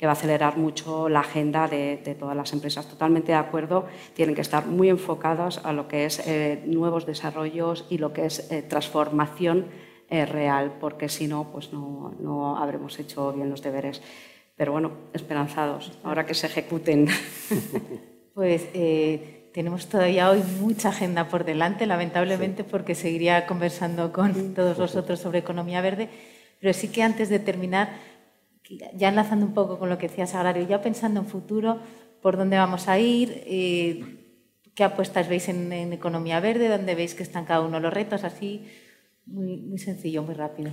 que va a acelerar mucho la agenda de, todas las empresas. Totalmente de acuerdo, tienen que estar muy enfocadas a lo que es eh, nuevos desarrollos y lo que es eh, transformación eh, real, porque si no, pues no, no habremos hecho bien los deberes. Pero bueno, esperanzados, ahora que se ejecuten. Pues tenemos todavía hoy mucha agenda por delante, lamentablemente, porque seguiría conversando con todos vosotros sobre economía verde. Pero sí que antes de terminar, ya enlazando un poco con lo que decía Sagrario, ya pensando en futuro, por dónde vamos a ir, eh, qué apuestas veis en, economía verde, dónde veis que están cada uno los retos, así muy, sencillo, muy rápido.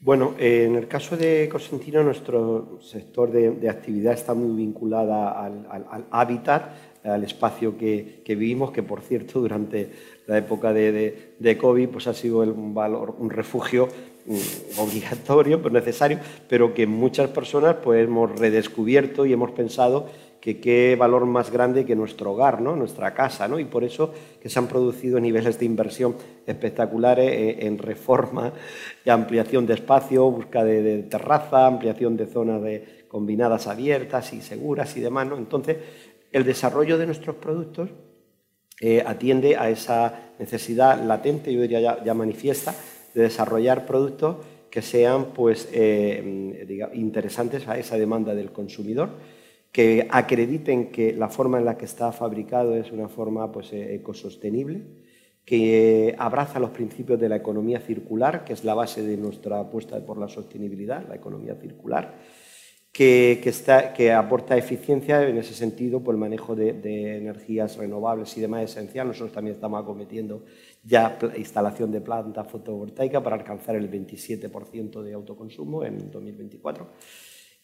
Bueno, eh, en el caso de Cosentino, nuestro sector de, actividad está muy vinculada al, hábitat, al espacio que, vivimos, que por cierto durante la época de, de, COVID pues ha sido un, valor, un refugio Mm, obligatorio, pero necesario, pero que muchas personas pues, hemos redescubierto y hemos pensado que qué valor más grande que nuestro hogar, ¿no? nuestra casa, ¿no? y por eso que se han producido niveles de inversión espectaculares eh, en reforma y ampliación de espacio, busca de, terraza, ampliación de zonas de, combinadas abiertas y seguras y demás. ¿no? Entonces, el desarrollo de nuestros productos eh, atiende a esa necesidad latente, yo diría ya manifiesta, de desarrollar productos que sean pues, eh, interesantes a esa demanda del consumidor, que acrediten que la forma en la que está fabricado es una forma pues, eh, ecosostenible, que abraza los principios de la economía circular, que es la base de nuestra apuesta por la sostenibilidad, la economía circular, que, está, que aporta eficiencia en ese sentido por el manejo de, de, energías renovables y demás esencial. Nosotros también estamos acometiendo ya instalación de planta fotovoltaica para alcanzar el 27% de autoconsumo en 2024.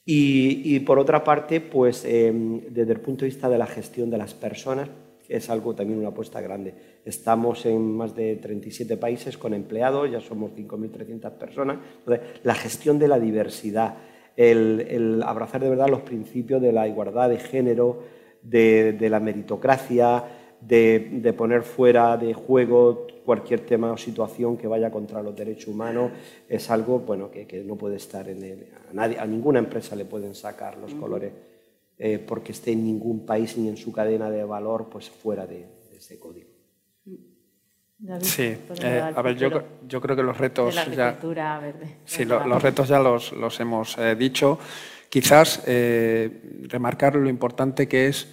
Y, por otra parte, pues em, desde el punto de vista de la gestión de las personas, es algo también una apuesta grande. Estamos en más de 37 países con empleados, ya somos 5.300 personas. la gestión de la diversidad, el, abrazar de verdad los principios de la igualdad de género, de, la meritocracia, de, poner fuera de juego cualquier tema o situación que vaya contra los derechos humanos, es algo bueno, que, no puede estar en el, a, nadie, a ninguna empresa le pueden sacar los colores eh, porque esté en ningún país ni en su cadena de valor pues fuera de ese código. Sí, eh, a ver, yo, yo, creo que los retos ya, sí, los retos ya los, los hemos eh, dicho. Quizás eh, remarcar lo importante que es,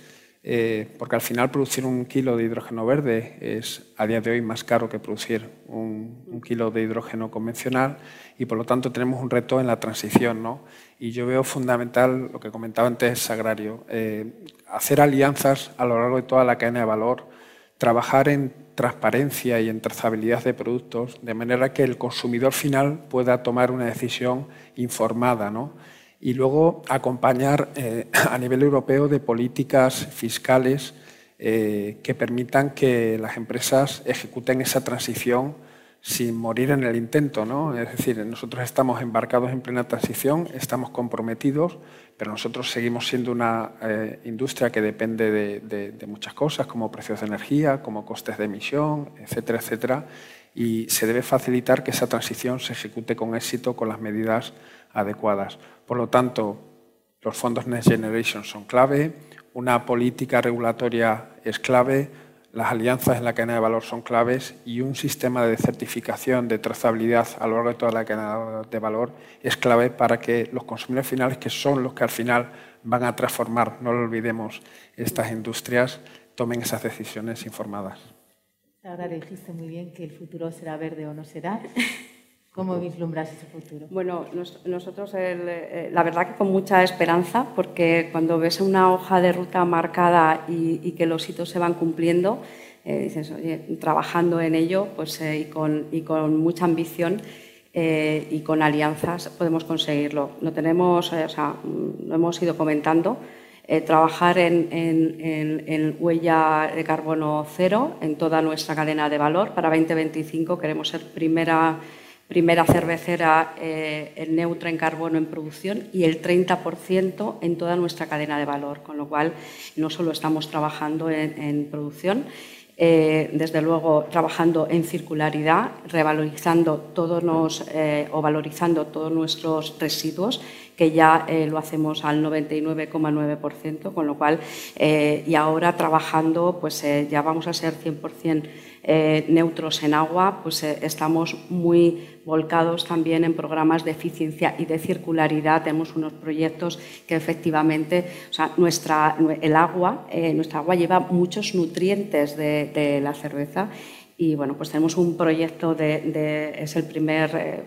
porque al final producir un kilo de hidrógeno verde es a día de hoy más caro que producir un, un, kilo de hidrógeno convencional y por lo tanto tenemos un reto en la transición. ¿no? Y yo veo fundamental lo que comentaba antes Sagrario, hacer alianzas a lo largo de toda la cadena de valor, trabajar en transparencia y en trazabilidad de productos, de manera que el consumidor final pueda tomar una decisión informada. ¿no? Y luego acompañar eh, a nivel europeo de políticas fiscales eh, que permitan que las empresas ejecuten esa transición sin morir en el intento. ¿no? Es decir, nosotros estamos embarcados en plena transición, estamos comprometidos, pero nosotros seguimos siendo una eh, industria que depende de, muchas cosas, como precios de energía, como costes de emisión, etcétera, etcétera, y se debe facilitar que esa transición se ejecute con éxito con las medidas adecuadas. Por lo tanto, los fondos Next Generation son clave, una política regulatoria es clave, las alianzas en la cadena de valor son claves y un sistema de certificación de trazabilidad a lo largo de toda la cadena de valor es clave para que los consumidores finales, que son los que al final van a transformar, no lo olvidemos, estas industrias, tomen esas decisiones informadas. Ahora dijiste muy bien que el futuro será verde o no será. ¿Cómo vislumbras ese futuro? Bueno, nosotros eh, la verdad que con mucha esperanza, porque cuando ves una hoja de ruta marcada y, que los hitos se van cumpliendo, eh, dices, oye, trabajando en ello pues, eh, y, con, y, con, mucha ambición y con alianzas podemos conseguirlo. Lo tenemos, o sea, lo hemos ido comentando. Eh, trabajar en, huella de carbono cero en toda nuestra cadena de valor. Para 2025 queremos ser primera, primera cervecera eh, neutra en carbono en producción y el 30% en toda nuestra cadena de valor, con lo cual no solo estamos trabajando en producción, eh, desde luego trabajando en circularidad, revalorizando todos eh, o valorizando todos nuestros residuos, que ya eh, lo hacemos al 99,9%, con lo cual, y ahora trabajando, pues ya vamos a ser 100% eh, neutros en agua, pues eh, estamos muy volcados también en programas de eficiencia y de circularidad. Tenemos unos proyectos que efectivamente, nuestra, el agua, eh, nuestra agua lleva muchos nutrientes de, la cerveza y bueno, pues tenemos un proyecto de, es el primer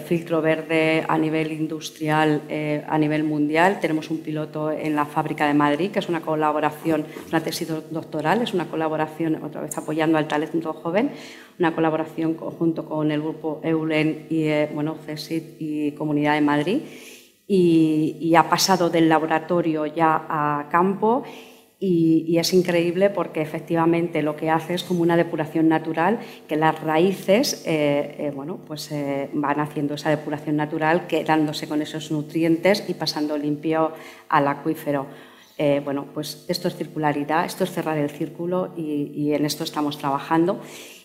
filtro verde a nivel industrial, eh, a nivel mundial. Tenemos un piloto en la fábrica de Madrid, que es una colaboración, una tesis doctoral, es una colaboración, otra vez apoyando al talento joven, una colaboración conjunto con el grupo EULEN y eh, bueno, y Comunidad de Madrid. y ha pasado del laboratorio ya a campo y, es increíble porque efectivamente lo que hace es como una depuración natural, que las raíces eh, eh, bueno, pues, eh, van haciendo esa depuración natural, quedándose con esos nutrientes y pasando limpio al acuífero. bueno, pues esto es circularidad, esto es cerrar el círculo y, y en esto estamos trabajando.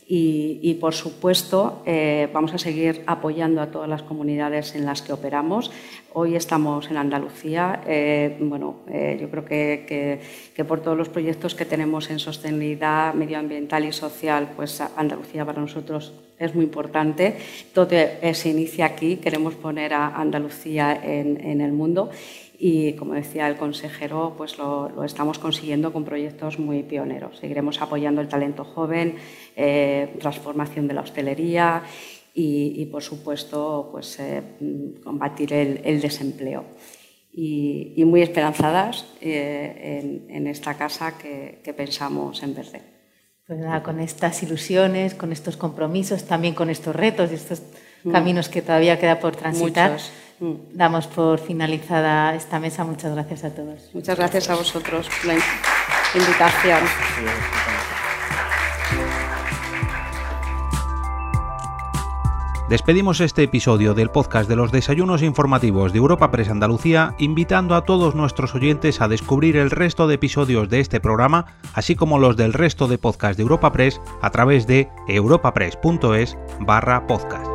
Y, por supuesto, eh, vamos a seguir apoyando a todas las comunidades en las que operamos. Hoy estamos en Andalucía. Eh, bueno, eh, yo creo que, por todos los proyectos que tenemos en sostenibilidad medioambiental y social, pues Andalucía para nosotros es muy importante. Todo se inicia aquí. Queremos poner a Andalucía en, en el mundo y como decía el consejero, pues lo, estamos consiguiendo con proyectos muy pioneros. Seguiremos apoyando el talento joven, eh, transformación de la hostelería y, por supuesto, pues, eh, combatir el, desempleo. Y, muy esperanzadas eh, en, esta casa que, pensamos en verde. Pues nada, con estas ilusiones, con estos compromisos, también con estos retos y estos mm. caminos que todavía queda por transitar. Mm. Damos por finalizada esta mesa. Muchas gracias a todos. Muchas gracias a vosotros por la invitación. Despedimos este episodio del podcast de los desayunos informativos de Europa Press Andalucía, invitando a todos nuestros oyentes a descubrir el resto de episodios de este programa, así como los del resto de podcasts de Europa Press a través de europapress.es barra podcast.